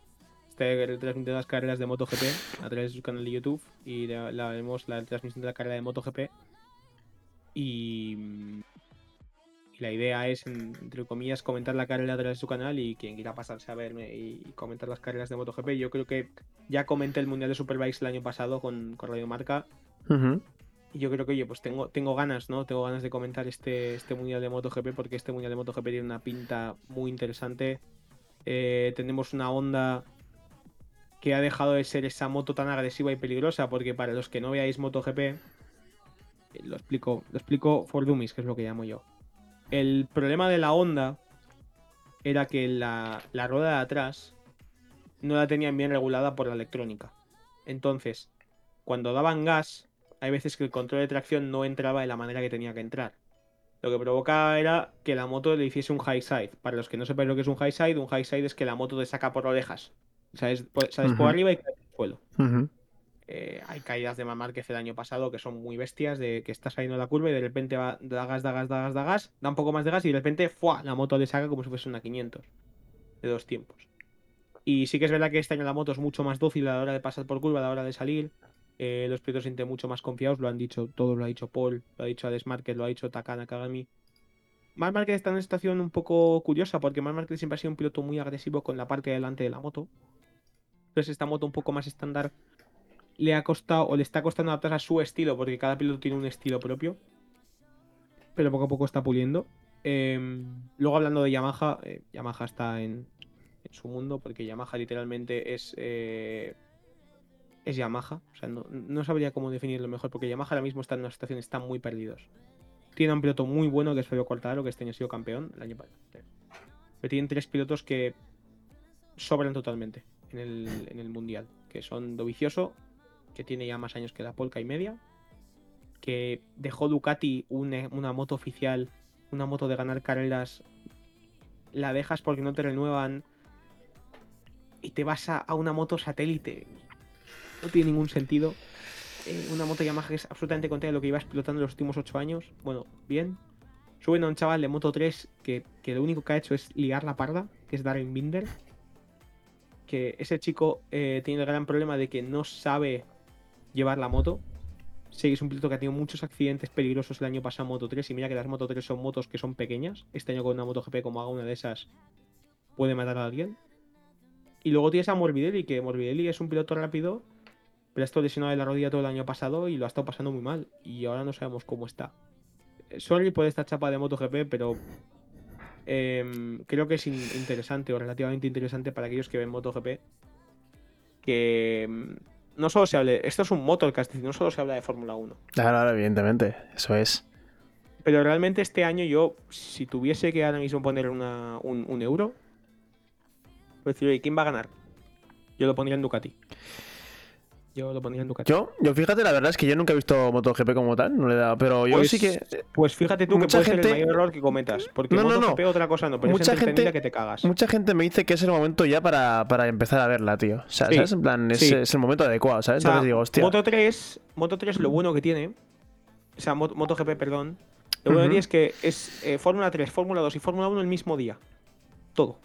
B: Estaré retransmitiendo las carreras de MotoGP a través de su canal de YouTube y la, la la transmisión de la carrera de MotoGP. Y, la idea es, en- entre comillas, comentar la carrera a través de su canal y quien quiera pasarse a verme y comentar las carreras de MotoGP. Yo creo que ya comenté el Mundial de Superbikes el año pasado con, con Radio Marca
A: Ujú.
B: Y yo creo que, oye, pues tengo, tengo ganas, ¿no? Tengo ganas de comentar este, este Mundial de MotoGP porque este Mundial de MotoGP tiene una pinta muy interesante. Eh, tenemos una onda que ha dejado de ser esa moto tan agresiva y peligrosa porque para los que no veáis MotoGP, eh, lo explico, lo explico for dummies, que es lo que llamo yo. El problema de la Honda era que la, la rueda de atrás no la tenían bien regulada por la electrónica. Entonces, cuando daban gas, hay veces que el control de tracción no entraba de la manera que tenía que entrar. Lo que provocaba era que la moto le hiciese un high side. Para los que no sepáis lo que es un high side, un high side es que la moto te saca por orejas. Sales, por- sales por arriba y caes al suelo. Eh, hay caídas de Márquez el año pasado que son muy bestias, de que estás saliendo de la curva y de repente va, da gas, da gas, da gas, da gas, da un poco más de gas y de repente ¡fua! la moto le saca como si fuese una 500 de dos tiempos. Y sí que es verdad que este año la moto es mucho más dócil a la hora de pasar por curva, a la hora de salir. Eh, los pilotos se sienten mucho más confiados, lo han dicho todos, lo ha dicho Paul, lo ha dicho Alex Márquez, lo ha dicho Takana Kagami. Marc Márquez está en una situación un poco curiosa porque Marc Márquez siempre ha sido un piloto muy agresivo con la parte de delante de la moto. Entonces esta moto un poco más estándar le ha costado o le está costando adaptarse a su estilo porque cada piloto tiene un estilo propio. Pero poco a poco está puliendo. Eh, luego hablando de Yamaha, eh, Yamaha está en, en su mundo porque Yamaha literalmente es eh, es Yamaha. O sea, no, no sabría cómo definirlo mejor porque Yamaha ahora mismo está en una situación, están muy perdidos. Tiene un piloto muy bueno que es Fabio Quartararo, que este año ha sido campeón el año pasado. Pero tienen tres pilotos que sobran totalmente en el, en el mundial. Que son Dovicioso, que tiene ya más años que la Polka y media. Que dejó Ducati una, una moto oficial, una moto de ganar carreras. La dejas porque no te renuevan. Y te vas a, a una moto satélite. No tiene ningún sentido. Eh, una moto Yamaha que es absolutamente contraria a lo que ibas pilotando los últimos 8 años. Bueno, bien. Suben a un chaval de Moto 3 que, que lo único que ha hecho es liar la parda, que es Darren Binder. Que ese chico eh, tiene el gran problema de que no sabe llevar la moto. Sí, es un piloto que ha tenido muchos accidentes peligrosos el año pasado en Moto 3. Y mira que las Moto 3 son motos que son pequeñas. Este año con una Moto GP, como haga una de esas, puede matar a alguien. Y luego tienes a Morbidelli, que Morbidelli es un piloto rápido, pero ha estado lesionado de la rodilla todo el año pasado y lo ha estado pasando muy mal. Y ahora no sabemos cómo está. Eh, Sorry por esta chapa de MotoGP, pero em, creo que es in- interesante o relativamente interesante para aquellos que ven MotoGP. Que em, no solo se hable. Esto es un motorcast, no solo se habla de Fórmula 1.
A: Claro, evidentemente. Eso es.
B: Pero realmente este año yo, si tuviese que ahora mismo poner una- un, un euro, pues decir, ¿quién va a ganar? Yo lo pondría en Ducati. Yo lo pondría en Ducati.
A: Yo, yo fíjate, la verdad es que yo nunca he visto MotoGP como tal, no le he dado, pero yo
B: Pues-
A: sí que.
B: Pues fíjate tú
A: Mucha
B: que puede ser
A: gente-
B: el mayor error que cometas. Porque
A: No, no, no.
B: MotoGP otra cosa no, pero
A: Mucha
B: es
A: gente-
B: que te cagas.
A: Mucha gente me dice que es el momento ya para, para empezar a verla, tío. O sea,
B: Sí,
A: ¿sabes? En plan, es,
B: sí.
A: es el momento adecuado, ¿sabes?
B: O sea,
A: Entonces digo, hostia.
B: Moto 3, Moto 3 lo bueno que tiene, o sea, Mot- MotoGP, perdón, lo bueno que tiene es que es eh, Fórmula 3, Fórmula 2 y Fórmula 1 el mismo día. Todo.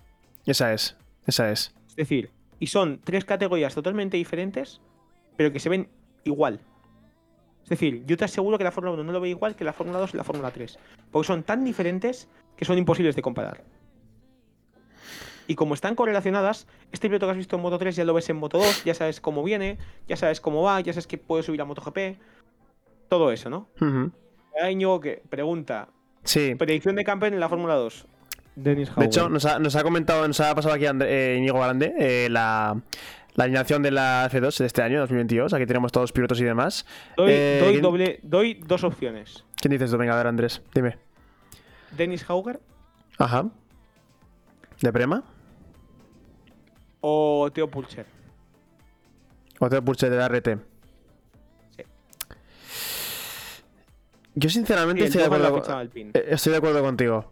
A: Esa es, esa es.
B: Es decir, y son tres categorías totalmente diferentes, pero que se ven igual. Es decir, yo te aseguro que la Fórmula 1 no lo ve igual que la Fórmula 2 y la Fórmula 3. Porque son tan diferentes que son imposibles de comparar. Y como están correlacionadas, este piloto que has visto en Moto 3 ya lo ves en Moto 2, ya sabes cómo viene, ya sabes cómo va, ya sabes que puede subir a MotoGP. Todo eso, ¿no?
A: Ujú.
B: Año que pregunta,
A: Sí.
B: predicción de campeón en la Fórmula 2. Dennis
A: De hecho, nos ha, nos ha comentado, nos ha pasado aquí André, eh, Íñigo Grande, eh, la, la alineación de la F2 de este año, 2022. Aquí tenemos todos los pilotos y demás.
B: Doy,
A: Eh,
B: doy
A: ¿quién-
B: doble, doy dos opciones.
A: ¿Quién dices tú? Venga, a ver, Andrés, dime.
B: Dennis Hauger
A: Ajá. ¿De Prema?
B: o Theo Pulcher.
A: ¿O te Purche de la RT?
B: Sí.
A: Yo sinceramente estoy, de acuerdo, eh, estoy de acuerdo contigo.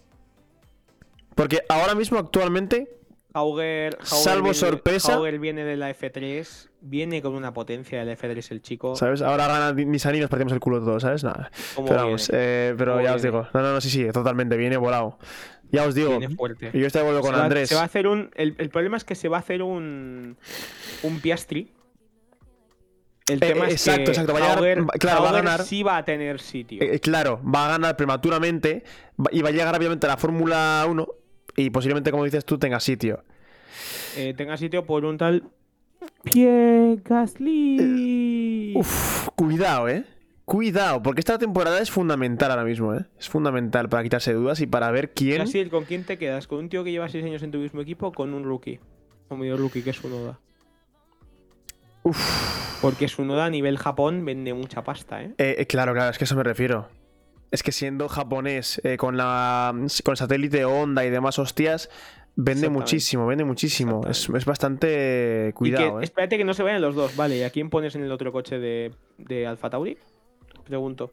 A: Porque ahora mismo, actualmente,
B: Hauger, Hauger
A: Salvo
B: viene-
A: sorpresa-
B: Hauger viene de la F3, viene con una potencia de la F3 el chico.
A: ¿sabes? Ahora gana Nissan y nos partimos el culo todos, ¿sabes? Nada.
B: ¿Cómo
A: Pero vamos, eh, pero
B: ¿Cómo
A: ya os digo. No, no, no, sí, sí, totalmente, viene volado. Ya os digo,
B: Viene fuerte.
A: y yo estoy de acuerdo con
B: se va,
A: Andrés.
B: se va a hacer un. El, el problema es que se va a hacer un. Un Piastri. El
A: Eh,
B: tema es
A: exacto,
B: que
A: exacto, va a llegar-
B: Hauger,
A: claro, va a
B: Hauger
A: ganar.
B: sí va a tener sitio.
A: Eh, claro, va a ganar prematuramente y va a llegar rápidamente a la Fórmula 1 y posiblemente, como dices tú, tenga sitio.
B: Eh, tenga sitio por un tal. Pierre Gasly.
A: Uf, cuidado, eh. Cuidado, porque esta temporada es fundamental ahora mismo, ¿eh? Es fundamental para quitarse dudas y para ver quién.
B: Gasly, ¿con quién te quedas? ¿Con un tío que lleva 6 años en tu mismo equipo o con un rookie? Un medio rookie que es Unoda. Porque Sunoda a nivel Japón vende mucha pasta, ¿eh?
A: Eh, eh, claro, claro, es que a eso me refiero. Es que siendo japonés, eh, con la con satélite Honda y demás hostias, vende muchísimo, vende muchísimo. Es, es bastante cuidado,
B: que,
A: eh.
B: espérate que no se vayan los dos, vale. ¿Y a quién pones en el otro coche de, de Alfa Tauri? Pregunto.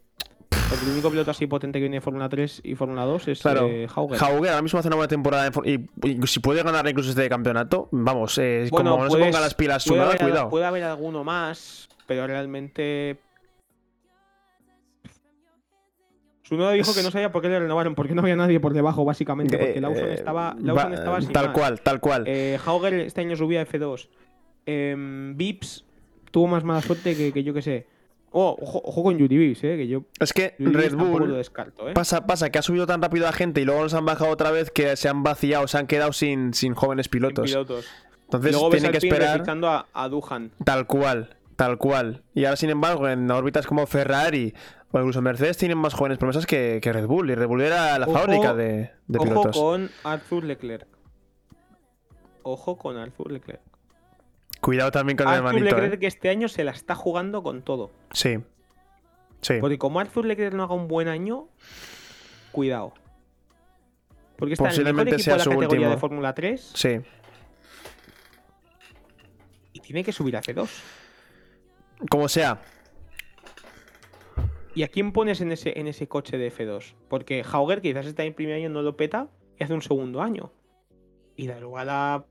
B: Porque el único piloto así potente que viene de Fórmula 3 y Fórmula 2 es
A: Claro,
B: eh, Hauger.
A: Hauger ahora mismo hace una buena temporada y, y si puede ganar incluso este campeonato, vamos, eh,
B: Bueno,
A: como no se ponga las pilas su
B: puede,
A: nada,
B: haber,
A: cuidado.
B: puede haber alguno más, pero realmente. Sunoda dijo
A: Es-
B: que no sabía por qué le renovaron, porque no había nadie por debajo, básicamente, porque
A: Eh,
B: Lawson
A: eh,
B: estaba, Lawson estaba sin
A: tal
B: más.
A: cual, tal cual.
B: Eh, Hauger este año subía a F2. Em, Vips tuvo más mala suerte que, que yo que sé. Oh, ojo, ojo con Yuri Vips, eh, que yo
A: es que Red
B: tampoco lo
A: Bull
B: descarto, eh.
A: pasa, pasa que ha subido tan rápido a gente y luego nos han bajado otra vez que se han vaciado, se han quedado sin, sin jóvenes
B: Sin
A: pilotos.
B: pilotos.
A: Entonces
B: Luego ves
A: tienen que esperar
B: a, a Duhan.
A: tal cual, tal cual. Y ahora, sin embargo, en órbitas como Ferrari o incluso Mercedes tienen más jóvenes promesas que, que Red Bull. Y Red Bull era la
B: Ojo-
A: fábrica de, de
B: Ojo
A: pilotos.
B: con Arthur Leclerc. Ojo con Arthur Leclerc.
A: Cuidado también con el
B: Arthur
A: hermanito.
B: Leclerc
A: ¿eh?
B: que este año se la está jugando con todo.
A: Sí. Sí.
B: Porque como Arthur Leclerc no haga un buen año, cuidado. Porque está en el mejor
A: Posiblemente
B: equipo
A: sea
B: de la categoría
A: último.
B: de Fórmula 3
A: Sí.
B: y tiene que subir a C2.
A: Como sea.
B: ¿Y a quién pones en ese, en ese coche de F2? Porque Hauger quizás está en primer año, no lo peta y hace un segundo año. Y Daruvala...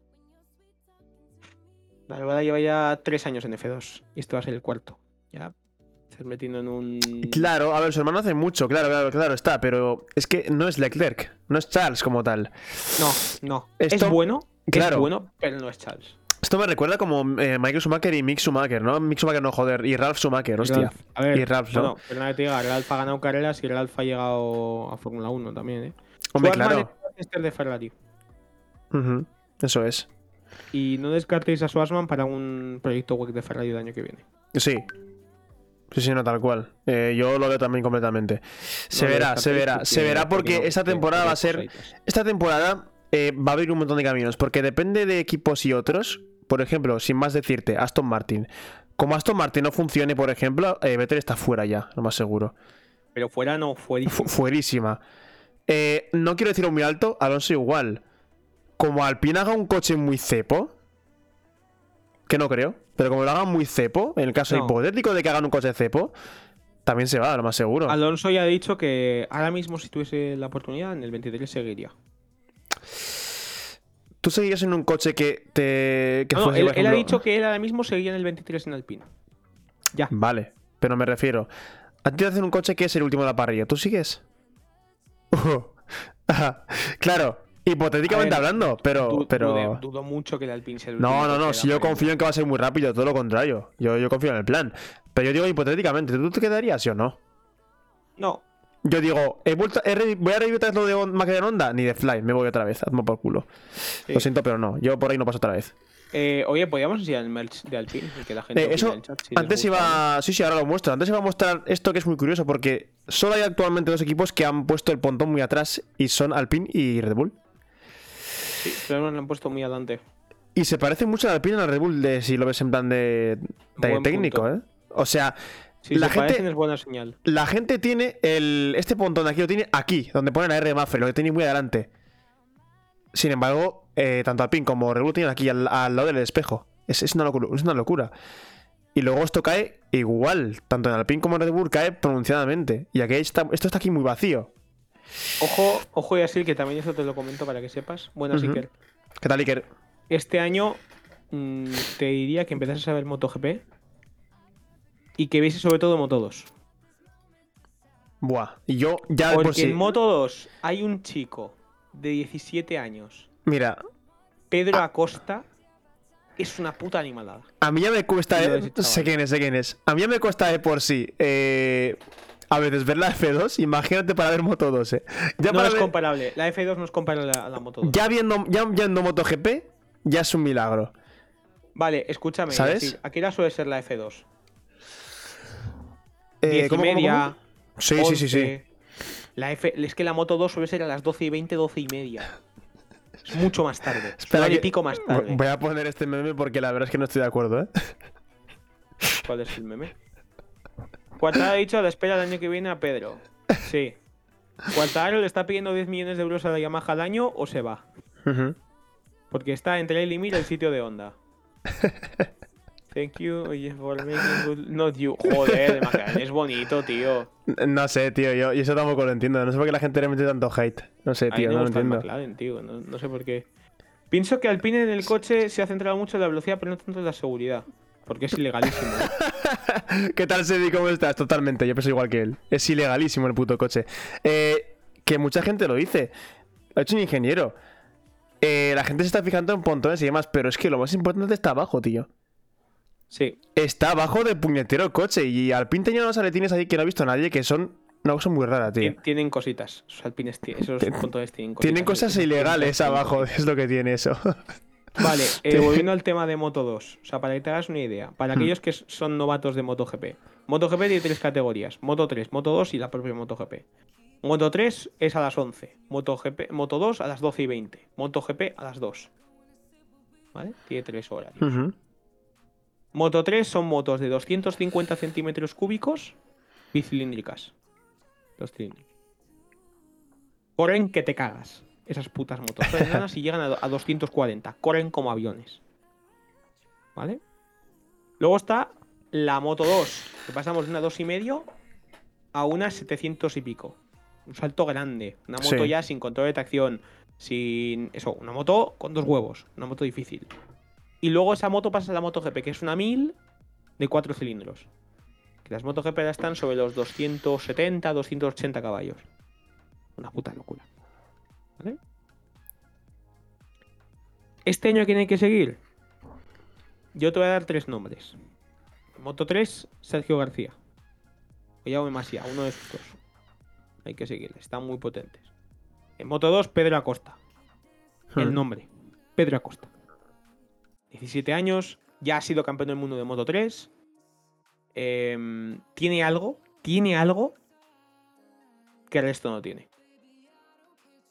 B: Daruvala lleva ya tres años en F2 y este va a ser el cuarto. Ya estás metiendo en un...
A: Claro, a ver, su hermano hace mucho, claro, claro, claro, está, pero es que no es Leclerc, no es Charles como tal.
B: No, no.
A: Esto-
B: Es bueno,
A: claro.
B: es bueno, pero no es Charles.
A: Esto me recuerda como eh, Michael Schumacher y Mick Schumacher, ¿no? Mick Schumacher no, joder, y Ralph Schumacher, hostia.
B: A ver,
A: Y Ralph, ¿no?
B: bueno, perdona que te diga, Ralph ha ganado carreras y Ralph ha llegado a Fórmula 1 también, ¿eh?
A: Hombre, claro.
B: es Manchester de Ferrari.
A: Eso es.
B: Y no descartéis a Schwarzman para un proyecto web de Ferrari el año que viene.
A: Sí. Sí, sí, no, tal cual. Eh, yo lo veo también completamente. Se
B: No
A: verá, se verá. Se verá porque esta temporada va a ser. Esta temporada eh, va a abrir un montón de caminos. Porque depende de equipos y otros. Por ejemplo, sin más decirte, Aston Martin. Como Aston Martin no funcione, por ejemplo, eh, Vettel está fuera ya, lo más seguro.
B: Pero fuera no, fuera.
A: Fu- fuerísima. Eh, no quiero decirlo muy alto, Alonso igual. Como Alpine haga un coche muy cepo, que no creo, pero como lo hagan muy cepo, en el caso
B: No.
A: hipotético de que hagan un coche cepo, también se va, lo más seguro.
B: Alonso ya ha dicho que ahora mismo, si tuviese la oportunidad, en el 23 seguiría.
A: ¿Tú seguirías en un coche que te. Que
B: No, no, él, ha dicho que él ahora mismo seguiría en el 23 en Alpine. Ya.
A: Vale, pero me refiero. A ti te hacen un coche que es el último de la parrilla, ¿tú sigues? Claro, hipotéticamente
B: ver,
A: hablando, pero.
B: Du-
A: pero...
B: dude- dudo mucho que el Alpine sea el último
A: No, no, no, si yo
B: parrilla.
A: confío en que va a ser muy rápido, todo lo contrario. Yo, yo confío en el plan. Pero yo digo hipotéticamente, ¿tú te quedarías sí o no?
B: No,
A: Yo digo, ¿he vuelto, he ¿voy a revivir otra vez lo de On- McLaren Honda? Ni de Fly, me voy otra vez, hazme por culo.
B: Sí.
A: Lo siento, pero no, yo por ahí no paso otra vez.
B: Eh, oye, podríamos enseñar el merch de Alpine que la gente
A: Eh, eso,
B: el chat si
A: antes iba. Sí, sí, ahora lo muestro. Antes iba a mostrar esto que es muy curioso porque solo hay actualmente dos equipos que han puesto el pontón muy atrás y son Alpine y Red Bull.
B: Sí, pero no lo han puesto muy adelante.
A: Y se parece mucho al Alpine al Red Bull de si lo ves en plan de, técnico,
B: punto.
A: ¿eh? O sea, La gente-
B: parecen es buena señal.
A: la gente tiene el. Este pontón de aquí lo tiene aquí, donde pone la R de Mafre, lo que tiene muy adelante. Sin embargo, eh, tanto Alpine como Red Bull tienen aquí al, al lado del espejo. Es, es una locura, es una locura. Y luego esto cae igual, tanto en Alpine como en Red Bull cae pronunciadamente. Y aquí está, esto está aquí muy vacío.
B: Ojo, ojo y así que también eso te lo comento para que sepas. Bueno,
A: Ujú.
B: Iker,
A: ¿Qué tal, Iker?
B: este año mm, te diría que empezases a ver MotoGP y que vieses sobre todo Moto 2.
A: Buah. Y yo ya
B: Porque
A: por sí.
B: en Moto 2 hay un chico de 17 años,
A: Mira,
B: Pedro Acosta, es una puta animalada.
A: a mí ya me cuesta. Eh, sé quién es, sé quién es. A mí ya me cuesta de por sí. eh, a veces ver la F2, imagínate para ver Moto 2, eh. Ya,
B: no
A: para
B: es
A: ver-
B: comparable. La F2 no es comparable a la Moto 2.
A: ya viendo, ya viendo MotoGP, ya es un milagro.
B: Vale, escúchame.
A: ¿Sabes?
B: Yacir, ¿A qué hora suele ser la F2?
A: Eh,
B: 10 y
A: ¿cómo, cómo,
B: media.
A: Sí, sí, sí, sí.
B: 11. La F... Es que la Moto 2 suele ser a las 12 y 20, 12 y media. Es mucho más tarde. Es una hora y
A: que-
B: pico más tarde.
A: Voy a poner este meme porque la verdad es que no estoy de acuerdo, ¿eh?
B: ¿Cuál es el meme? Cuartada ha dicho a la espera del año que viene a Pedro. Sí. Cuartaro le está pidiendo 10 millones de euros a la Yamaha al año o se va.
A: Ujú.
B: Porque está entre él y mí el sitio de Honda. Thank you for making good... Not you. Joder, es bonito, tío.
A: No sé, tío, yo, y eso tampoco lo entiendo. No sé por qué la gente le mete tanto hate. No sé,
B: A mí
A: tío,
B: me
A: no lo
B: el
A: entiendo.
B: McLaren, tío. No, no sé por qué. Pienso que Alpine en el coche se ha centrado mucho en la velocidad, pero no tanto en la seguridad. Porque es ilegalísimo.
A: ¿Qué tal, Sedi? ¿Cómo estás? Totalmente, yo pienso igual que él. Es ilegalísimo el puto coche. Eh, que mucha gente lo dice. Lo ha hecho un ingeniero. Eh, la gente se está fijando en pontones y demás, pero es que lo más importante está abajo, tío.
B: Sí.
A: Está abajo del puñetero el coche y Alpine tenía unos aletines ahí que no ha visto nadie que son una cosa muy rara, tío.
B: Tien- Tienen cositas. Esos alpines, esos pontones tienen cositas.
A: Tienen cosas
B: Esos
A: ilegales
B: tienen
A: abajo, es lo que tiene eso.
B: Vale, eh, volviendo al tema de Moto 2. O sea, para que te hagas una idea. Para
A: Hmm.
B: aquellos que son novatos de MotoGP. MotoGP tiene tres categorías. Moto 3, Moto 2 y la propia MotoGP. Moto 3 es a las 11. MotoGP, Moto 2 a las 12 y 20. MotoGP a las 2. ¿Vale? Tiene tres horarios.
A: Ujú.
B: Moto 3 son motos de 250 centímetros cúbicos bicilíndricas. Dos cilindros. Corren que te cagas. Esas putas motos. Son enanas y llegan a, a 240. Corren como aviones. ¿Vale? Luego está la Moto 2. Que pasamos de una 2,5 a una 700 y pico. Un salto grande. Una moto
A: Sí.
B: ya sin control de tracción. Sin. Eso, una moto con dos huevos. Una moto difícil. Y luego esa moto pasa a la MotoGP, que es una 1000 de 4 cilindros. Que las MotoGP ahora están sobre los 270, 280 caballos. Una puta locura. ¿Vale? Este año, ¿quién hay que seguir? Yo te voy a dar tres nombres. Moto 3, Sergio García. O Jaume Masia, uno de esos dos. Hay que seguirle, están muy potentes. En Moto 2, Pedro Acosta. El
A: Hmm.
B: nombre, Pedro Acosta. 17 años, ya ha sido campeón del mundo de Moto 3. Em, tiene algo, tiene algo que el resto no tiene.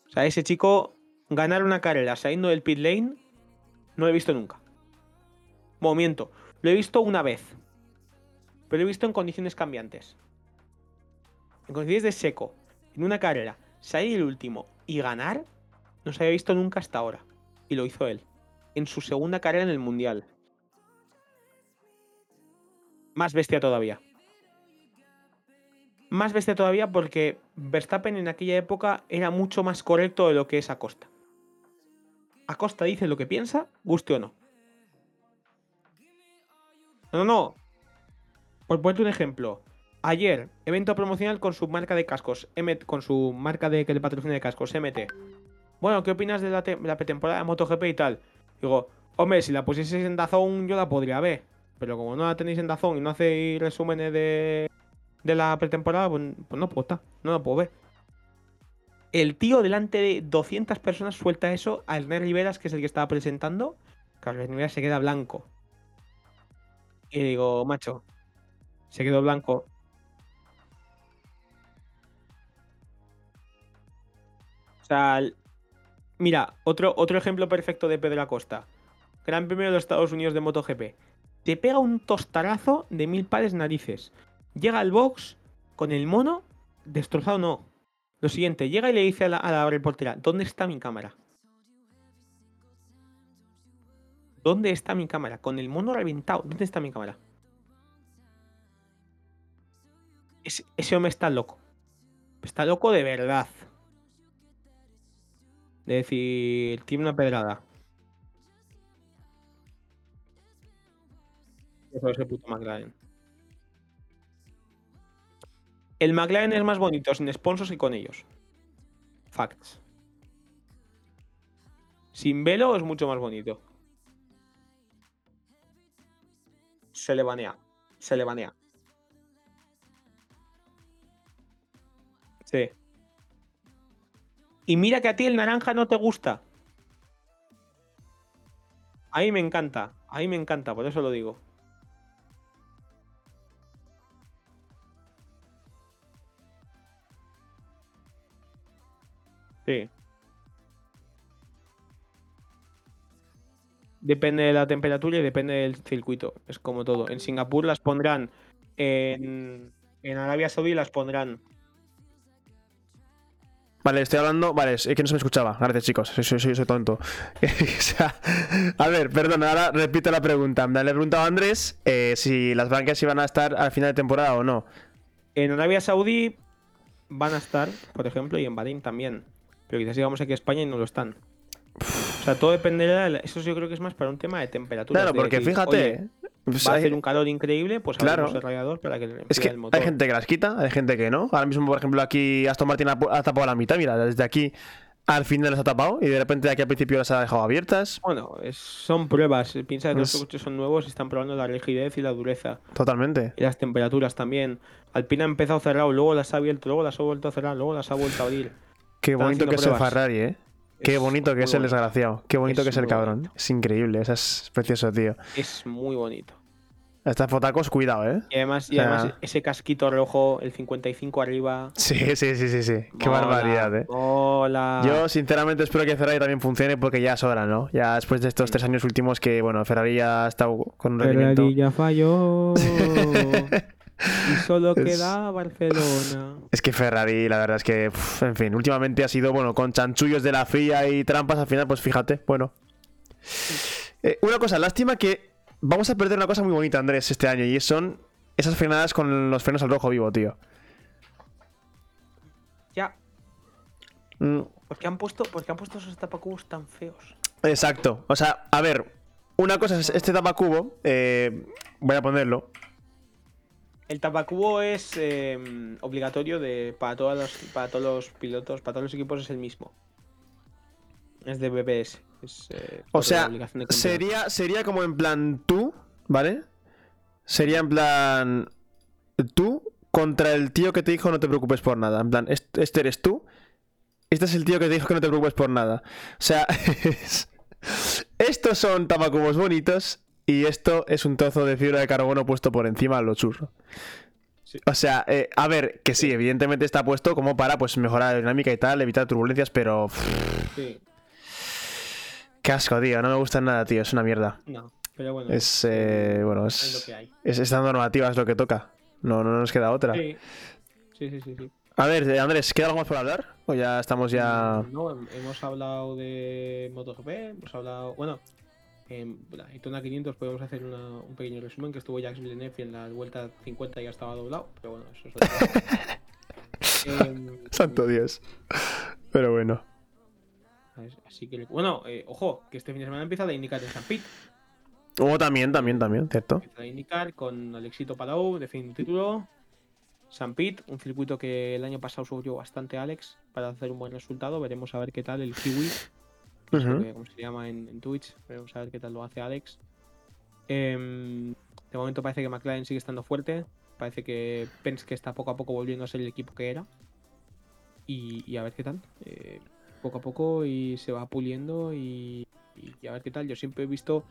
B: O sea, ese chico ganar una carrera saliendo del pit lane no lo he visto nunca. Movimiento, lo he visto una vez. Pero lo he visto en condiciones cambiantes. En condiciones de seco, en una carrera, salir el último y ganar, no se había visto nunca hasta ahora. Y lo hizo él. En su segunda carrera en el Mundial. Más bestia todavía. Más bestia todavía porque Verstappen en aquella época era mucho más correcto de lo que es Acosta. Acosta dice lo que piensa, guste o no. No, no, no. Por ponerte un ejemplo. Ayer, evento promocional con su marca de cascos, M con su marca de que le patrocina de cascos, MT. Bueno, ¿qué opinas de la, la pretemporada de MotoGP y tal? Digo, hombre, si la pusieseis en Dazón yo la podría ver. Pero como no la tenéis en Dazón y no hacéis resúmenes de, de la pretemporada, pues, pues no puedo estar, no la puedo ver. El tío delante de 200 personas suelta eso a Ernest Riveras, que es el que estaba presentando. Claro, Ernest Riveras se queda blanco. Y digo, macho, se quedó blanco. O sea, mira, otro, otro ejemplo perfecto de Pedro Acosta. Gran Premio de Estados Unidos de MotoGP. Te pega un tostarazo de mil pares narices. Llega al box con el mono destrozado, no. Lo siguiente, llega y le dice a la, a la reportera, ¿dónde está mi cámara? ¿Dónde está mi cámara? Con el mono reventado, ¿dónde está mi cámara? Ese hombre está loco. Está loco de verdad. De decir, tiene una pedrada. Eso es el puto McLaren. El McLaren es más bonito sin sponsors que con ellos. Facts. Sin velo es mucho más bonito. Se le banea. Se le banea. Sí. Y mira que a ti el naranja no te gusta. A mí me encanta. A mí me encanta, por eso lo digo. Sí. Depende de la temperatura y depende del circuito. Es como todo. En Singapur las pondrán. En, en Arabia Saudí las pondrán.
A: Vale, estoy hablando. Vale, es que no se me escuchaba. Gracias, chicos. Soy, soy, soy, soy tonto. o sea, a ver, perdón, ahora repito la pregunta. Le he preguntado a Andrés eh, si las blancas iban a estar al final de temporada o no.
B: En Arabia Saudí van a estar, por ejemplo, y en Bahrein también. Pero quizás llegamos aquí a España y no lo están. Sea, todo dependerá. De Eso yo creo que es más para un tema de temperatura.
A: Claro, porque fíjate. pues
B: va a hacer un calor increíble, pues
A: Claro.
B: el radiador para que
A: Es
B: el motor.
A: hay gente que las quita, hay gente que no. Ahora mismo, por ejemplo, aquí Aston Martin ha, tapado la mitad. Mira, desde aquí al final las ha tapado y de repente de aquí al principio las ha dejado abiertas.
B: Bueno, es- son pruebas. Piensa que
A: Es-
B: los coches son nuevos y están probando la rigidez y la dureza.
A: Totalmente.
B: Y las temperaturas también. Alpina ha empezado cerrado, luego las ha abierto, luego las ha vuelto a cerrar, luego las ha vuelto a abrir.
A: Qué
B: Están
A: bonito que es el. Ferrari, ¿eh? Qué
B: Es
A: bonito que es el
B: bonito.
A: desgraciado. Qué bonito
B: Es
A: que es el cabrón.
B: bonito.
A: Es increíble, es precioso, tío.
B: Es muy bonito.
A: Estas fotacos, cuidado, ¿eh?
B: Y además, y además ese casquito rojo, el 55 arriba.
A: Sí, sí, sí, sí, sí. Qué
B: mola,
A: barbaridad, ¿eh?
B: mola.
A: Yo, sinceramente, espero que Ferrari también funcione porque ya es hora, ¿no? Ya después de estos tres años últimos que, bueno, Ferrari ya ha estado con un rendimiento.
B: Ferrari ya falló. y solo
A: Es-
B: queda Barcelona.
A: Es que Ferrari, la verdad es que, en fin, últimamente ha sido, bueno, con chanchullos de la fría y trampas, al final, pues fíjate, bueno. Eh, una cosa, lástima que vamos a perder una cosa muy bonita, Andrés, este año, y son esas frenadas con los frenos al rojo vivo, tío.
B: Ya,
A: Mm,
B: ¿por qué han puesto, por qué han puesto esos tapacubos tan feos?
A: exacto. O sea, a ver, una cosa es este tapacubo, eh, voy a ponerlo.
B: El tapacubo es eh, obligatorio de, para, todas las- para todos los pilotos, para todos los equipos es el mismo. Es de BBS. Es, eh,
A: O sea, sería, sería como en plan tú, ¿vale? Sería en plan tú contra el tío que te dijo no te preocupes por nada. En plan, "Est- este eres tú. Este es el tío que te dijo que no te preocupes por nada. O sea, es- estos son tapacubos bonitos y esto es un trozo de fibra de carbono puesto por encima de los churros.
B: Sí.
A: O sea, eh, a ver, que sí, evidentemente está puesto como para pues mejorar la dinámica y tal, evitar turbulencias, pero
B: Sí,
A: qué asco, tío, no me gusta nada, tío, es una mierda.
B: no, pero bueno.
A: Es, eh, bueno,
B: es lo
A: es,
B: que hay.
A: es esta normativa es lo que toca. No, no nos queda otra.
B: Sí, sí, sí, sí. sí.
A: A ver, eh, Andrés, ¿queda algo más por hablar? ¿O ya estamos ya...?
B: No, hem- hemos hablado de MotoGP, hemos hablado. Bueno, en la Daytona 500 podemos hacer una- un pequeño resumen que estuvo Jacques Villeneuve y en la vuelta 50 ya estaba doblado, pero bueno, eso es. Em,
A: Santo Dios. Pero bueno.
B: Así que, bueno, eh, ojo, que este fin de semana empieza la indicar en San Pete.
A: Oh, también, también, también, ¿cierto?
B: Empieza la indicar con Alexito Palau, define un título. San Pete, un circuito que el año pasado subió bastante Alex para hacer un buen resultado. Veremos a ver qué tal el Kiwi. Que- como se llama en, en Twitch. Veremos a ver qué tal lo hace Alex. Em, de momento parece que McLaren sigue estando fuerte. Parece que Penske está poco a poco volviendo a ser el equipo que era. Y, y a ver qué tal. Eh, poco a poco y se va puliendo y, y a ver qué tal. Yo siempre he visto.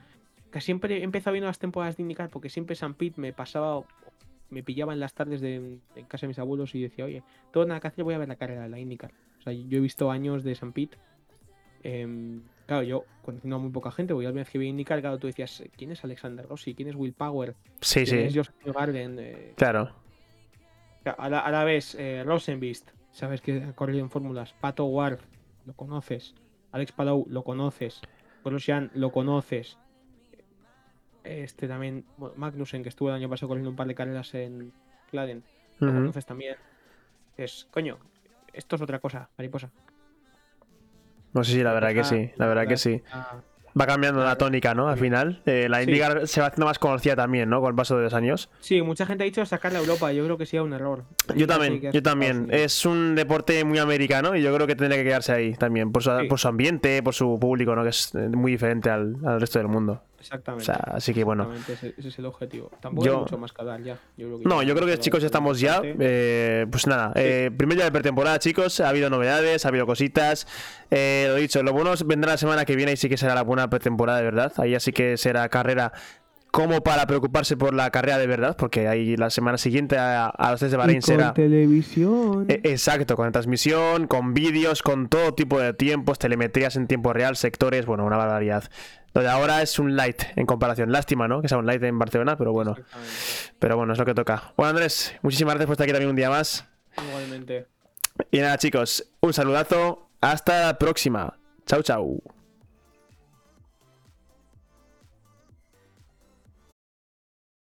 B: Que siempre he empezado viendo las temporadas de indicar porque siempre San Pete me pasaba. Me pillaba en las tardes de, en casa de mis abuelos y decía, oye, tengo nada que hacer, voy a ver la carrera de la IndyCar. O sea, yo he visto años de San Pete em, claro, yo conociendo a muy poca gente, porque vez que vi indicar, claro, tú decías, ¿quién es Alexander Rossi? ¿Quién es Will Power?
A: Sí,
B: ¿Quién
A: sí.
B: es Joseph Garden? Eh,
A: Claro.
B: a, la, a la vez, eh, Rosenbeast, sabes que ha corrido en fórmulas. Pato Ward, lo conoces. Alex Palau, lo conoces. Grosjean, lo conoces. Este también, bueno, Magnussen, que estuvo el año pasado corriendo un par de carreras en Claden, lo conoces también. Es, coño, esto es otra cosa, mariposa.
A: No sé si la verdad que sí, la verdad que sí.
B: Ah,
A: Va cambiando la tónica, ¿no? Al final. Eh, la
B: Sí.
A: IndyCar se va haciendo más conocida también, ¿no? Con el paso de los años.
B: Sí, mucha gente ha dicho sacarla a Europa. Yo creo que sí, un error.
A: Yo también,
B: sí
A: yo también. Es un deporte muy americano y yo creo que tendría que quedarse ahí también, por su,
B: Sí.
A: por su ambiente, por su público, ¿no? Que es eh, muy diferente al, al resto del mundo. O
B: Exactamente.
A: sea, así que bueno.
B: Ese, ese es el objetivo. Tampoco
A: Yo-
B: hay mucho más que dar ya. Yo creo que
A: No,
B: ya
A: yo creo que chicos estamos ya. eh, pues nada, eh, primer día de pretemporada, chicos. Ha habido novedades, ha habido cositas. Eh, lo dicho, lo bueno vendrá la semana que viene y sí que será la buena pretemporada de verdad. Ahí así que será carrera como para preocuparse por la carrera de verdad, porque ahí la semana siguiente a, a los test de Bahrein será.
B: televisión.
A: Eh, Exacto, con transmisión, con vídeos, con todo tipo de tiempos, telemetrías en tiempo real, sectores, bueno, una barbaridad. Lo de ahora es un light en comparación. Lástima, ¿no? Que sea un light en Barcelona, pero bueno, pero bueno, es lo que toca. Bueno, Andrés, muchísimas gracias por estar aquí también un día más.
B: Igualmente.
A: Y nada, chicos, un saludazo. Hasta la próxima. Chau, chau.